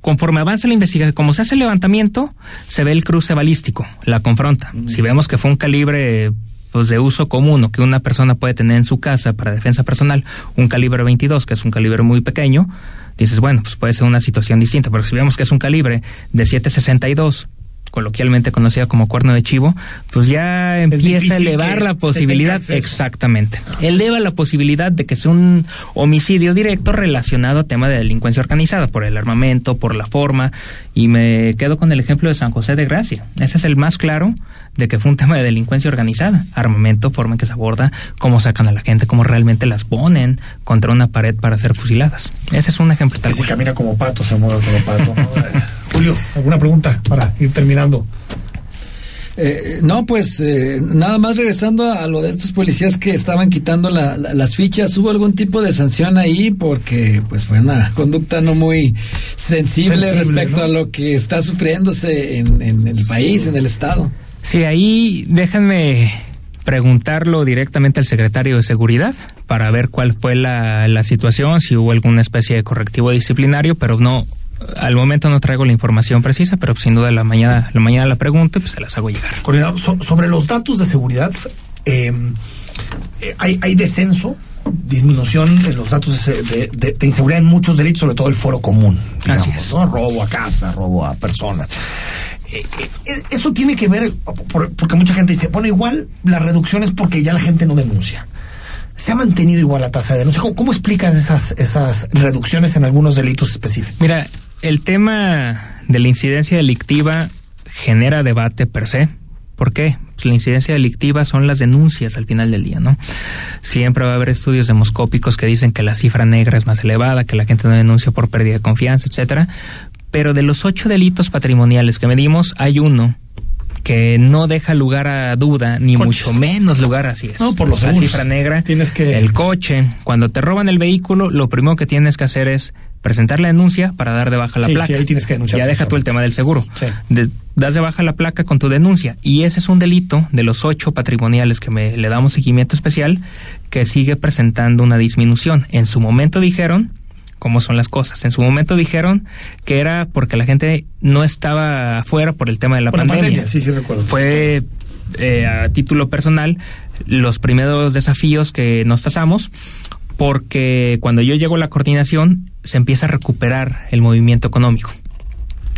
conforme avanza la investigación, como se hace el levantamiento, se ve el cruce balístico, la confronta. Si vemos que fue un calibre pues de uso común o que una persona puede tener en su casa para defensa personal, un calibre 22, que es un calibre muy pequeño, dices, bueno, pues puede ser una situación distinta, pero si vemos que es un calibre de 762, coloquialmente conocida como cuerno de chivo, pues ya empieza a elevar la se posibilidad, exactamente, eleva la posibilidad de que sea un homicidio directo relacionado a tema de delincuencia organizada, por el armamento, por la forma, y me quedo con el ejemplo de San José de Gracia. Ese es el más claro de que fue un tema de delincuencia organizada, armamento, forma en que se aborda, cómo sacan a la gente, cómo realmente las ponen contra una pared para ser fusiladas. Ese es un ejemplo tal Que si cual. camina como pato, se mueve como pato. ¿no? [laughs] Julio, ¿alguna pregunta para ir terminando? Eh, no, pues eh, nada más regresando a, a lo de estos policías que estaban quitando la- la- las fichas, ¿hubo algún tipo de sanción ahí? Porque pues fue una conducta no muy sensible, Sensible, respecto ¿no? a lo que está sufriéndose en, en el país, en el estado. Sí, ahí déjenme preguntarlo directamente al secretario de Seguridad para ver cuál fue la, la situación, si hubo alguna especie de correctivo disciplinario, pero no, al momento no traigo la información precisa, pero sin duda la mañana la mañana la pregunto y pues se las hago llegar. Coordinador, so- sobre los datos de seguridad, eh, eh, hay, hay descenso, disminución en los datos de, se- de- de- de inseguridad en muchos delitos, sobre todo el foro común. Así es. ¿no? Robo a casa, robo a personas. Eh, eh, eso tiene que ver, por- porque mucha gente dice, bueno, igual la reducción es porque ya la gente no denuncia. ¿Se ha mantenido igual la tasa de denuncia? ¿Cómo, cómo explican esas, esas reducciones en algunos delitos específicos? Mira, el tema de la incidencia delictiva genera debate per se. ¿Por qué? Pues la incidencia delictiva son las denuncias al final del día, ¿no? Siempre va a haber estudios demoscópicos que dicen que la cifra negra es más elevada, que la gente no denuncia por pérdida de confianza, etcétera. Pero de los ocho delitos patrimoniales que medimos, hay uno que no deja lugar a duda, ni Coches. mucho menos lugar así es. No, por los La seguros. cifra negra, Tienes que- el coche, cuando te roban el vehículo, lo primero que tienes que hacer es presentar la denuncia para dar de baja la Sí, placa. sí, ahí tienes que denunciar Ya deja tú el tema del seguro. Sí. De- das de baja la placa con tu denuncia. Y ese es un delito de los ocho patrimoniales que me, le damos seguimiento especial que sigue presentando una disminución. En su momento dijeron cómo son las cosas. En su momento dijeron que era porque la gente no estaba afuera por el tema de la Por la pandemia. pandemia, sí, sí recuerdo. Fue eh, a título personal los primeros desafíos que nos tasamos porque cuando yo llego a la coordinación se empieza a recuperar el movimiento económico.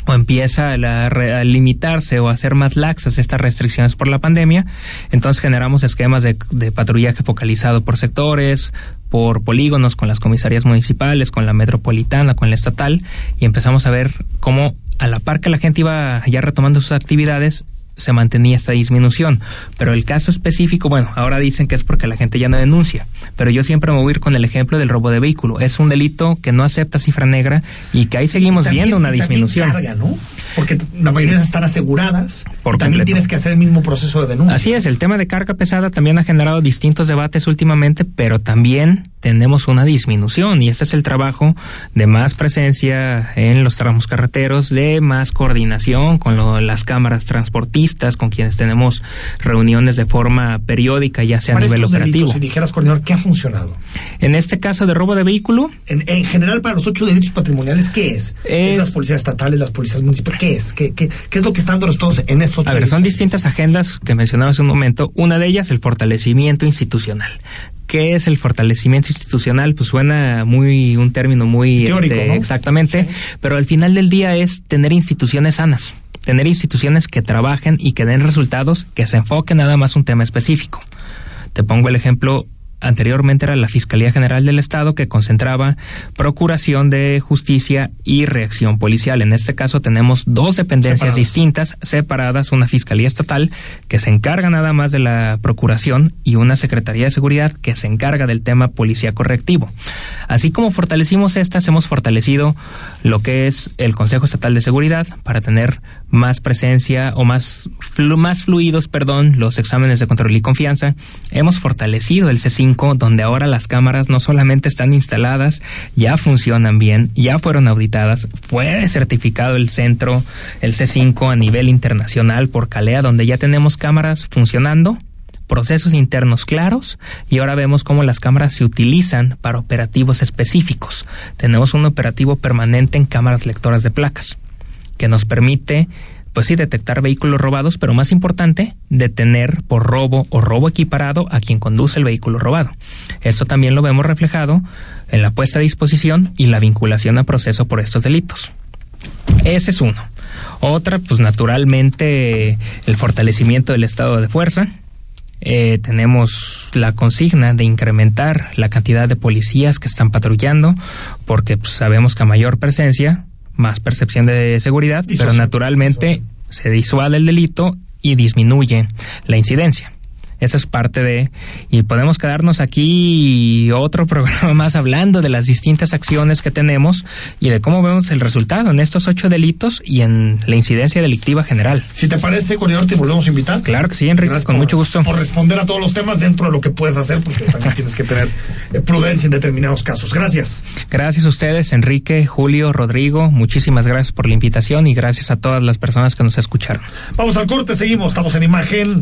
O empieza a, la- a limitarse o a hacer más laxas estas restricciones por la pandemia, entonces generamos esquemas de, de patrullaje focalizado por sectores, por polígonos, con las comisarías municipales, con la metropolitana, con la estatal, y empezamos a ver cómo a la par que la gente iba ya retomando sus actividades, se mantenía esta disminución. Pero el caso específico, bueno, ahora dicen que es porque la gente ya no denuncia, pero yo siempre me voy a ir con el ejemplo del robo de vehículo. Es un delito que no acepta cifra negra y que ahí seguimos también- viendo una disminución. carga, ¿no? Porque la mayoría están aseguradas. Por también completo. tienes que hacer el mismo proceso de denuncia. Así es, el tema de carga pesada también ha generado distintos debates últimamente, pero también tenemos una disminución y este es el trabajo de más presencia en los tramos carreteros, de más coordinación con lo- las cámaras transportistas, con quienes tenemos reuniones de forma periódica, ya sea a nivel estos operativo. delitos, si dijeras, coordinador, ¿qué ha funcionado? En este caso de robo de vehículo, En, en general, para los ocho delitos patrimoniales, ¿qué es? Es- ¿Es las policías estatales, las policías municipales? ¿Qué es? ¿Qué, qué, qué es lo que están dando todos en estos ocho A ver, son distintas agendas que mencionaba hace un momento. Una de ellas, el fortalecimiento institucional. ¿Qué es el fortalecimiento institucional? Pues suena muy, un término muy Teórico, este, ¿no? exactamente, pero al final del día es tener instituciones sanas, tener instituciones que trabajen y que den resultados, que se enfoquen nada más un tema específico. Te pongo el ejemplo anteriormente era la Fiscalía General del Estado que concentraba procuración de justicia y reacción policial. En este caso tenemos dos dependencias Separadas. distintas, separadas, una Fiscalía Estatal que se encarga nada más de la procuración y una Secretaría de Seguridad que se encarga del tema policía correctivo. Así como fortalecimos estas, hemos fortalecido lo que es el Consejo Estatal de Seguridad para tener más presencia o más, flu- más fluidos, perdón, los exámenes de control y confianza. Hemos fortalecido el C5, donde ahora las cámaras no solamente están instaladas, ya funcionan bien, ya fueron auditadas, fue certificado el centro, el C5 a nivel internacional por Calea, donde ya tenemos cámaras funcionando procesos internos claros y ahora vemos cómo las cámaras se utilizan para operativos específicos. Tenemos un operativo permanente en cámaras lectoras de placas que nos permite, pues sí, detectar vehículos robados, pero más importante, detener por robo o robo equiparado a quien conduce el vehículo robado. Esto también lo vemos reflejado en la puesta a disposición y la vinculación a proceso por estos delitos. Ese es uno. Otra, pues naturalmente, el fortalecimiento del estado de fuerza. Eh, tenemos la consigna de incrementar la cantidad de policías que están patrullando, porque pues, sabemos que a mayor presencia, más percepción de seguridad, pero naturalmente se disuade el delito y disminuye la incidencia. Eso es parte de... Y podemos quedarnos aquí otro [laughs] programa más hablando de las distintas acciones que tenemos y de cómo vemos el resultado en estos ocho delitos y en la incidencia delictiva general. Si te parece, coordinador, te volvemos a invitar. Claro que sí, Enrique, Gracias con por- mucho gusto. Por responder a todos los temas dentro de lo que puedes hacer, porque también [laughs] tienes que tener eh, prudencia en determinados casos. Gracias. Gracias a ustedes, Enrique, Julio, Rodrigo. Muchísimas gracias por la invitación y gracias a todas las personas que nos escucharon. Vamos al corte, seguimos. Estamos en imagen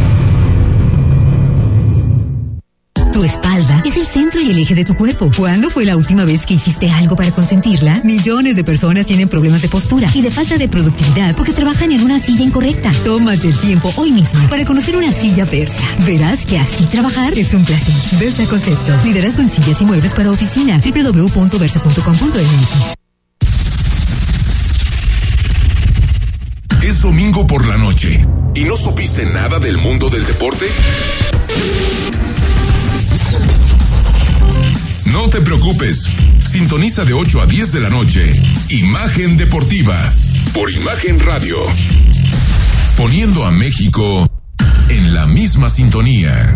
Tu espalda es el centro y el eje de tu cuerpo. ¿Cuándo fue la última vez que hiciste algo para consentirla? Millones de personas tienen problemas de postura y de falta de productividad porque trabajan en una silla incorrecta. Tómate el tiempo hoy mismo para conocer una silla Versa. Verás que así trabajar es un placer. Versa Concepto. Liderazgo en sillas y muebles para oficina. www.versa.com.mx. Es domingo por la noche y no supiste nada del mundo del deporte. No te preocupes. Sintoniza de 8 a 10 de la noche. Imagen Deportiva. Por Imagen Radio. Poniendo a México en la misma sintonía.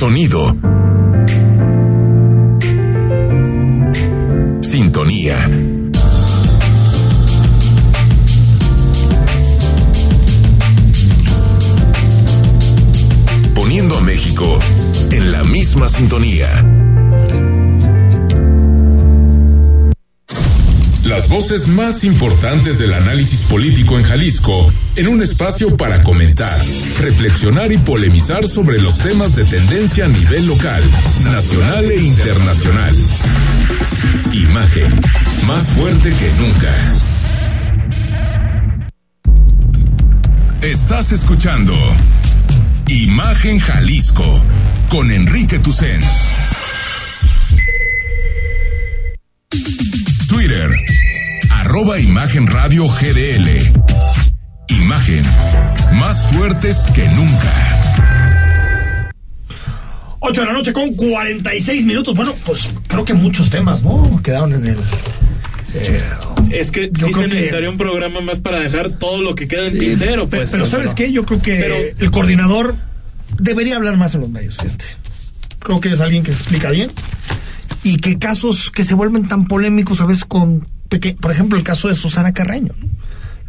Sonido. Sintonía. Poniendo a México en la misma sintonía. Las voces más importantes del análisis político en Jalisco en un espacio para comentar, reflexionar y polemizar sobre los temas de tendencia a nivel local, nacional e internacional. Imagen, más fuerte que nunca. Estás escuchando Imagen Jalisco con Enrique Tucen. Twitter, arroba Imagen Radio GDL. Imagen, más fuertes que nunca. 8 de la noche con 46 minutos. Bueno, pues creo que muchos temas, ¿no? Quedaron en el. eh, Es que Yo sí creo se que- necesitaría un programa más para dejar todo lo que queda en pe- tintero, pues. pero ¿sabes qué? Yo creo que Pero- el coordinador debería hablar más en los medios, fíjate. Creo que es alguien que se explica bien. Y que casos que se vuelven tan polémicos a veces con... peque- Por ejemplo, el caso de Susana Carreño. ¿no?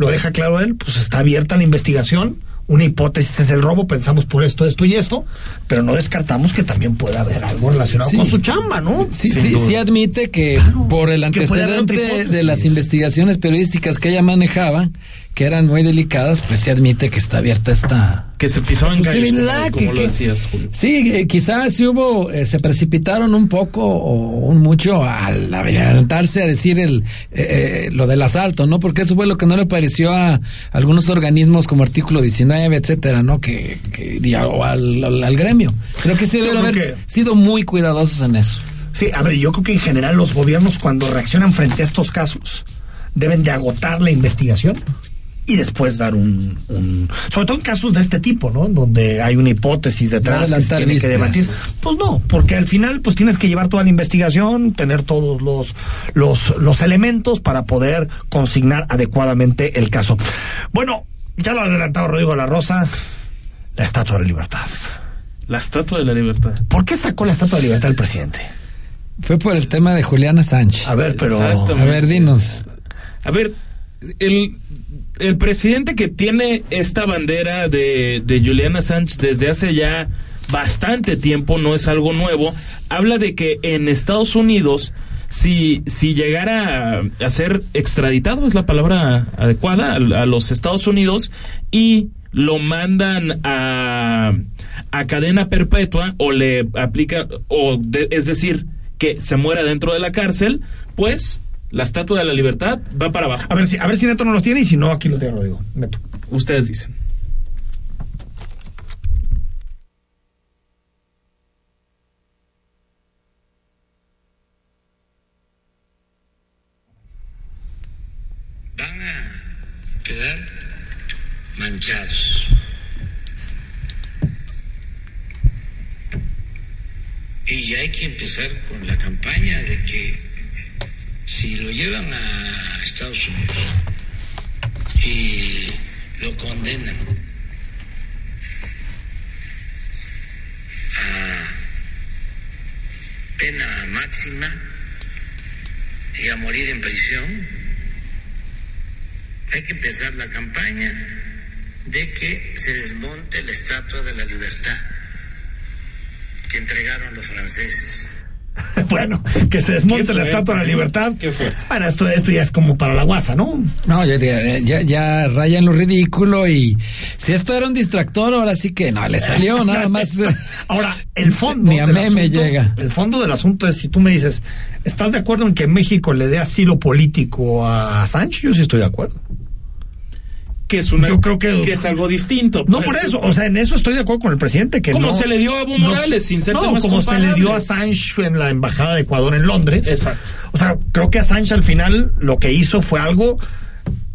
Lo deja claro él, pues está abierta la investigación. Una hipótesis es el robo, pensamos por esto, esto y esto, pero no descartamos que también pueda haber algo relacionado Sí. con su chamba, ¿no? Sí, Sin sí, duda. sí admite que por el antecedente de las investigaciones periodísticas que ella manejaba, que eran muy delicadas, pues sí admite que está abierta esta Que se como, que, lo que- decías, Julio. sí, eh, quizás sí hubo, eh, se precipitaron un poco o un mucho al adelantarse a decir el eh, eh, lo del asalto, ¿no? Porque eso fue lo que no le pareció a algunos organismos como artículo 19, etcétera, ¿no? Que, que o al, al- al gremio. Creo que sí deben haber que- sido muy cuidadosos en eso. Sí, a ver, yo creo que en general los gobiernos cuando reaccionan frente a estos casos deben de agotar la investigación y después dar un, un- sobre todo en casos de este tipo, ¿no? Donde hay una hipótesis detrás que se tiene que debatir. Pues no, porque al final pues tienes que llevar toda la investigación, tener todos los los los elementos para poder consignar adecuadamente el caso. Bueno, ya lo ha adelantado Rodrigo de la Rosa, la Estatua de la Libertad. La estatua de la libertad. ¿Por qué sacó la Estatua de la Libertad el presidente? Fue por el tema de Juliana Sánchez. A ver, pero. A ver, dinos. A ver, el, el presidente que tiene esta bandera de, de Juliana Sánchez desde hace ya bastante tiempo, no es algo nuevo, habla de que en Estados Unidos, si, si llegara a, a ser extraditado, es la palabra adecuada, a, a los Estados Unidos, y lo mandan a, a cadena perpetua o le aplica, o de- es decir, que se muera dentro de la cárcel, pues la estatua de la libertad va para abajo. A ver si, a ver si Neto no los tiene y si no, aquí lo tengo, lo digo. Neto. Ustedes dicen. Manchados. Y hay que empezar con la campaña de que si lo llevan a Estados Unidos y lo condenan a pena máxima y a morir en prisión, hay que empezar la campaña de que se desmonte la estatua de la libertad que entregaron los franceses. [laughs] bueno, que se desmonte la estatua de la libertad. Qué fuerte. Bueno, esto, esto ya es como para la guasa, ¿no? No, ya, ya, ya, ya rayan lo ridículo y si esto era un distractor, ahora sí que no, le salió [laughs] nada más. eh, Ahora, el [laughs] fondo. Ni a del mí me asunto- llega. El fondo del asunto es si tú me dices, ¿estás de acuerdo en que México le dé asilo político a Sánchez? Yo sí estoy de acuerdo. Que es una, Yo creo que- es algo distinto. No Pues, por eso, o sea, en eso estoy de acuerdo con el presidente que Como no- se le dio a Evo no- Morales, sin ser No, como se le dio a. Assange en la embajada de Ecuador en Londres. Exacto. O sea, creo que Assange al final lo que hizo fue algo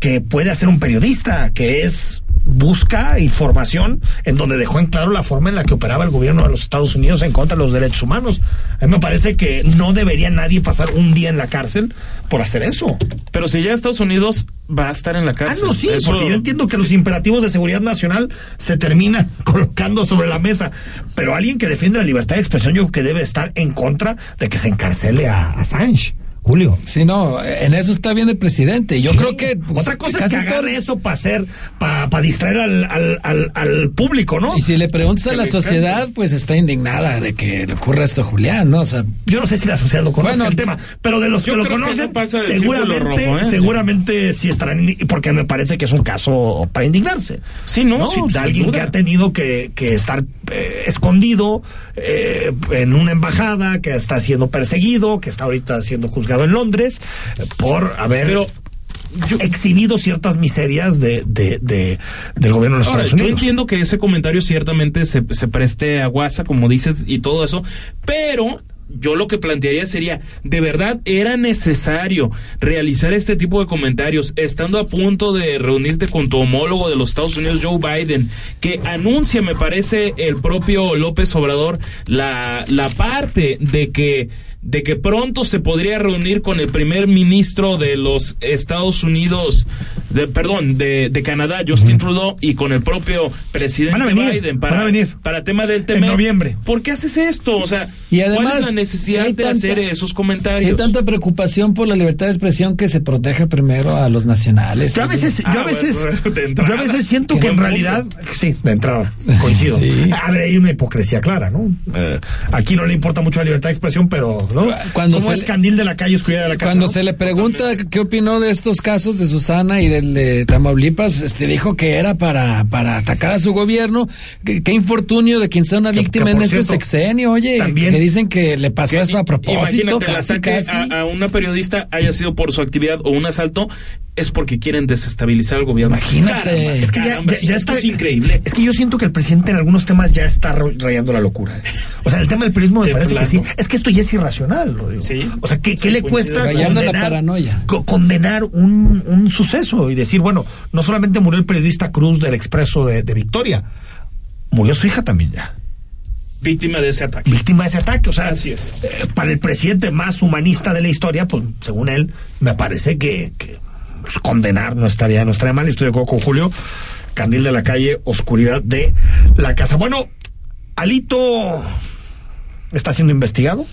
que puede hacer un periodista, que es busca información en donde dejó en claro la forma en la que operaba el gobierno de los Estados Unidos en contra de los derechos humanos. A mí me parece que no debería nadie pasar un día en la cárcel por hacer eso. Pero si ya Estados Unidos va a estar en la Ah, cárcel. no, sí, Eso- porque yo entiendo que los imperativos de seguridad nacional se terminan [laughs] colocando sobre la mesa. Pero alguien que defiende la libertad de expresión, yo creo que debe estar en contra de que se encarcele a Assange. Julio. Sí, no, en eso está bien el presidente. Yo creo que. pues, Otra cosa es que todo- eso para hacer, para distraer al, al, al, al público, ¿no? Y si le preguntas a la sociedad, pues está indignada de que le ocurra esto a Julián, ¿no? O sea, Yo no sé si la sociedad lo conoce Bueno, el tema, pero de los que lo que conocen, no seguramente, rojo, ¿eh? seguramente sí estarán, porque me parece que es un caso para indignarse. Sí, no, sí, de alguien duda. que ha tenido que, que estar eh, escondido eh, en una embajada, que está siendo perseguido, que está ahorita siendo juzgado en Londres por haber Pero exhibido ciertas miserias de, de, de- del gobierno de los Ahora, Estados yo Unidos. entiendo que ese comentario ciertamente se, se preste a guasa, como dices, y todo eso, pero yo lo que plantearía sería, ¿de verdad era necesario realizar este tipo de comentarios estando a punto de reunirte con tu homólogo de los Estados Unidos, Joe Biden, que anuncia, me parece, el propio López Obrador, la, la parte de que de que pronto se podría reunir con el primer ministro de los Estados Unidos, de, perdón, de, de Canadá, Justin Trudeau, y con el propio presidente Van a venir, Biden para, van a venir. para tema del En tema. noviembre. ¿Por qué haces esto? O sea, Y además, ¿cuál es la necesidad si de tanta- hacer esos comentarios? si hay tanta preocupación por la libertad de expresión que se proteja primero a los nacionales. Yo a veces, yo a Ah, veces, [laughs] yo a veces siento que en realidad, sí, de entrada, [laughs] coincido. Sí. A ver, hay una hipocresía clara, ¿no? Eh, aquí no le importa mucho la libertad de expresión, pero, ¿no? Cuando Como se es le- candil de la calle, oscuridad de la casa. Cuando ¿no? se le pregunta qué opinó de estos casos de Susana y del de Tamaulipas, este dijo que era para, para atacar a su gobierno. Qué, qué infortunio de quien sea una Que- víctima que en este cierto, sexenio, oye, también- que dicen que le pasó Que eso a propósito, Imagínate, el casi, ataque casi. A, a una periodista haya sido por su actividad o un asalto, es porque quieren desestabilizar al gobierno. Imagínate. Caramba, Es que ya, caramba, ya- está. es increíble. Es que yo siento que el presidente en algunos temas ya está rayando la locura. O sea, el tema del periodismo me De parece que sí. Es que esto ya es irracional. Lo digo. Sí. O sea, ¿qué, le cuesta condenar, paranoia. co- condenar un, un suceso y decir, bueno, no solamente murió el periodista Cruz del Expreso de, de Victoria, murió su hija también ya. Víctima de ese ataque. Víctima de ese ataque. O sea, Así es. eh, para el presidente más humanista de la historia, pues según él, me parece que, que, pues, condenar no estaría, no estaría mal. Estoy de acuerdo con Julio. Candil de la calle, oscuridad de la casa. Bueno, Alito está siendo investigado.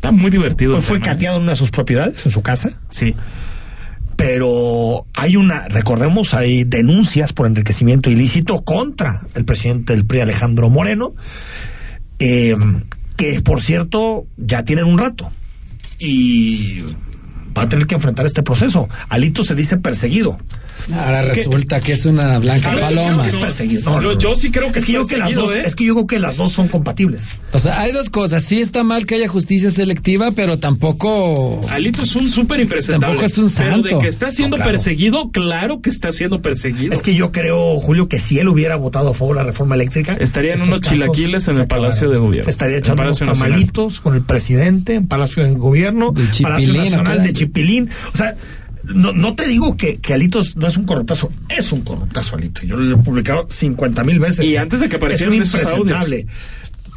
Está muy divertido. fue tema, ¿eh? cateado en una de sus propiedades, en su casa. Sí. Pero hay una, recordemos, hay denuncias por enriquecimiento ilícito contra el presidente del PRI, Alejandro Moreno, eh, que por cierto ya tienen un rato y va a tener que enfrentar este proceso. Alito se dice perseguido. Ahora resulta que es una blanca paloma. es. No, Yo- no, no. yo sí creo que es es que yo que las dos, ¿eh? es que yo creo que las dos son compatibles. O sea, hay dos cosas. Sí está mal que haya justicia selectiva, pero tampoco... Alito es un súper impresentable. Tampoco es un Pero de santo. que está siendo No, claro. perseguido, claro que está siendo perseguido. Es que yo creo, Julio, que si él hubiera votado a favor de la reforma eléctrica, Estarían estos unos casos chilaquiles en el Palacio de Gobierno. Se estaría En echando unos Nacional. tamalitos con el presidente en Palacio de Gobierno, De Palacio Chipilín, Nacional de. Chipilín. O sea, no, no te digo que, que Alito no es un corruptazo, es un corruptazo Alito. Yo lo he publicado 50 mil veces. Y antes de que aparecieran es un impresentable.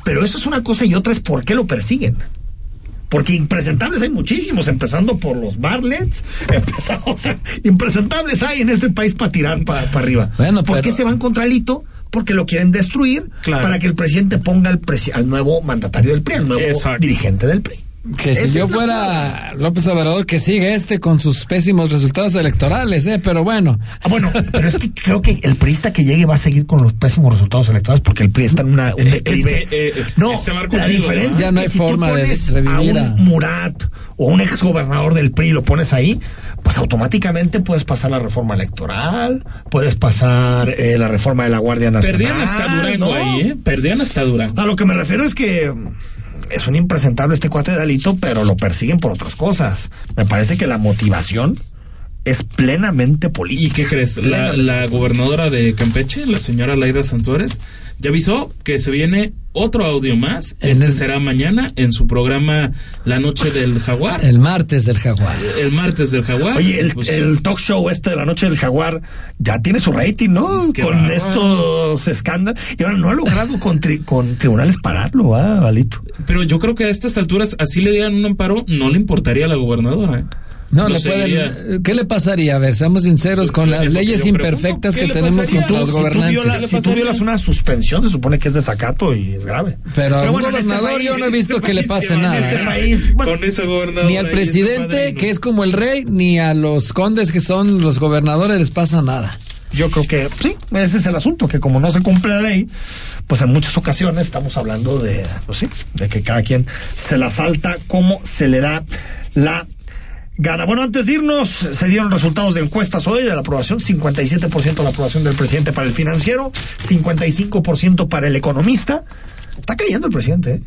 Pero eso es una cosa y otra es por qué lo persiguen. Porque impresentables hay muchísimos, empezando por los Barlets, [laughs] empezando, o sea, impresentables hay en este país para tirar para arriba. Bueno, ¿Por qué se van contra Alito? Porque lo quieren destruir Claro. para que el presidente ponga al, presi- al nuevo mandatario del PRI, al nuevo Exacto. dirigente del PRI. Que si yo la fuera López Obrador, que sigue este con sus pésimos resultados electorales, ¿eh? Pero bueno. Ah, bueno, pero es que creo que el priista que llegue va a seguir con los pésimos resultados electorales porque el PRI está en una, un declive. Es que, eh, no, la diferencia es no que hay si forma tú pones a un Murat o un exgobernador del PRI y lo pones ahí, pues automáticamente puedes pasar la reforma electoral, puedes pasar eh, la reforma de la Guardia Nacional. Perdían hasta Durango ¿no? ahí, ¿eh? Perdían hasta Durango. A lo que me refiero es que es un impresentable este cuate de Alito, pero lo persiguen por otras cosas. Me parece que la motivación es plenamente política. ¿Y qué crees? La gobernadora de Campeche, la señora Laida Sansores, ya avisó que se viene otro audio más. En Este el- será mañana en su programa La Noche del Jaguar. El martes del Jaguar. El martes del Jaguar. Oye, el, Pues, el talk show este de la noche del jaguar ya tiene su rating, ¿no? Qué con estos escándalos. Y ahora no ha logrado con, tri- con tribunales pararlo, ¿va, Valito? Pero yo creo que a estas alturas, así le dieran un amparo, no le importaría a la gobernadora. ¿eh? No, Lo le pueden, ¿Qué le pasaría? A ver, seamos sinceros, con las leyes imperfectas ¿Qué que le tenemos Tú- los si, tú gobernantes. violas, ¿Qué si tú violas una suspensión, se supone que es desacato y es grave. Pero a un bueno, en este gobernador yo no he país- visto este que le país pase nada. este ¿eh? país, Con. Ni al presidente, que es como el rey, ni a los condes, que son los gobernadores, les pasa nada. Yo creo que sí, ese es el asunto, que como no se cumple la ley, pues en muchas ocasiones estamos hablando de, pues sí, de que cada quien se la salta como se le da la gana. Bueno, antes de irnos, se dieron resultados de encuestas hoy de la aprobación, 57% la aprobación del presidente para el financiero, 55% para el economista. Está cayendo el presidente, ¿eh?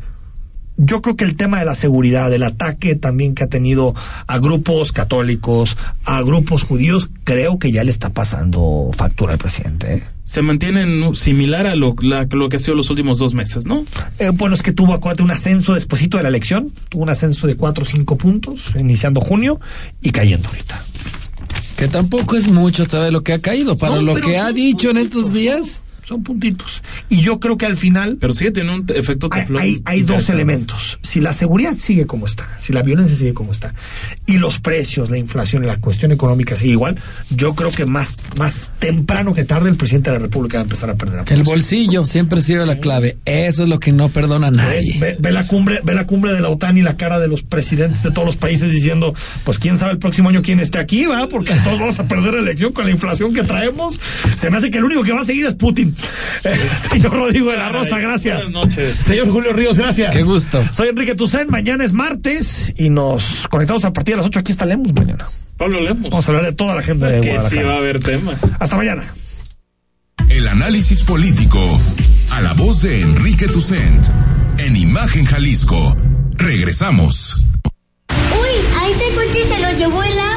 Yo creo que el tema de la seguridad, del ataque también que ha tenido a grupos católicos, a grupos judíos, creo que ya le está pasando factura al presidente. ¿eh? Se mantienen similar a lo, la- lo que ha sido los últimos dos meses, ¿no? Eh, bueno, es que tuvo acuérdate, un ascenso despuesito de la elección, tuvo un ascenso de 4 o 5 puntos, iniciando junio y cayendo ahorita. Que tampoco es mucho todavía lo que ha caído. Para No, lo que ha dicho en estos días. Son puntitos. Y yo creo que al final Pero sigue teniendo un efecto hay, teflón. hay- hay dos elementos. Si la seguridad sigue como está, si la violencia sigue como está, y los precios, la inflación, la cuestión económica sigue igual, yo creo que más, más temprano que tarde el presidente de la República va a empezar a perder El aprobación. bolsillo siempre ha sido la clave. Eso es lo que no perdona a Ve, nadie. ve- ve la cumbre, ve la cumbre de la OTAN y la cara de los presidentes de todos los países diciendo, pues quién sabe el próximo año quién esté aquí, va, porque todos vamos a perder la elección con la inflación que traemos. Se me hace que el único que va a seguir es Putin. [laughs] Señor Rodrigo de la Rosa, gracias. Buenas noches. Señor Julio Ríos, gracias. Qué gusto. Soy Enrique Tucen, mañana es martes y nos conectamos a partir de las 8 aquí estaremos mañana. Pablo Lemos. Vamos a hablar de toda la gente de que sí Guadalajara. va a haber tema. Hasta mañana. El análisis político a la voz de Enrique Tucent en Imagen Jalisco. Regresamos. Uy, a ese coche se lo llevó el agua.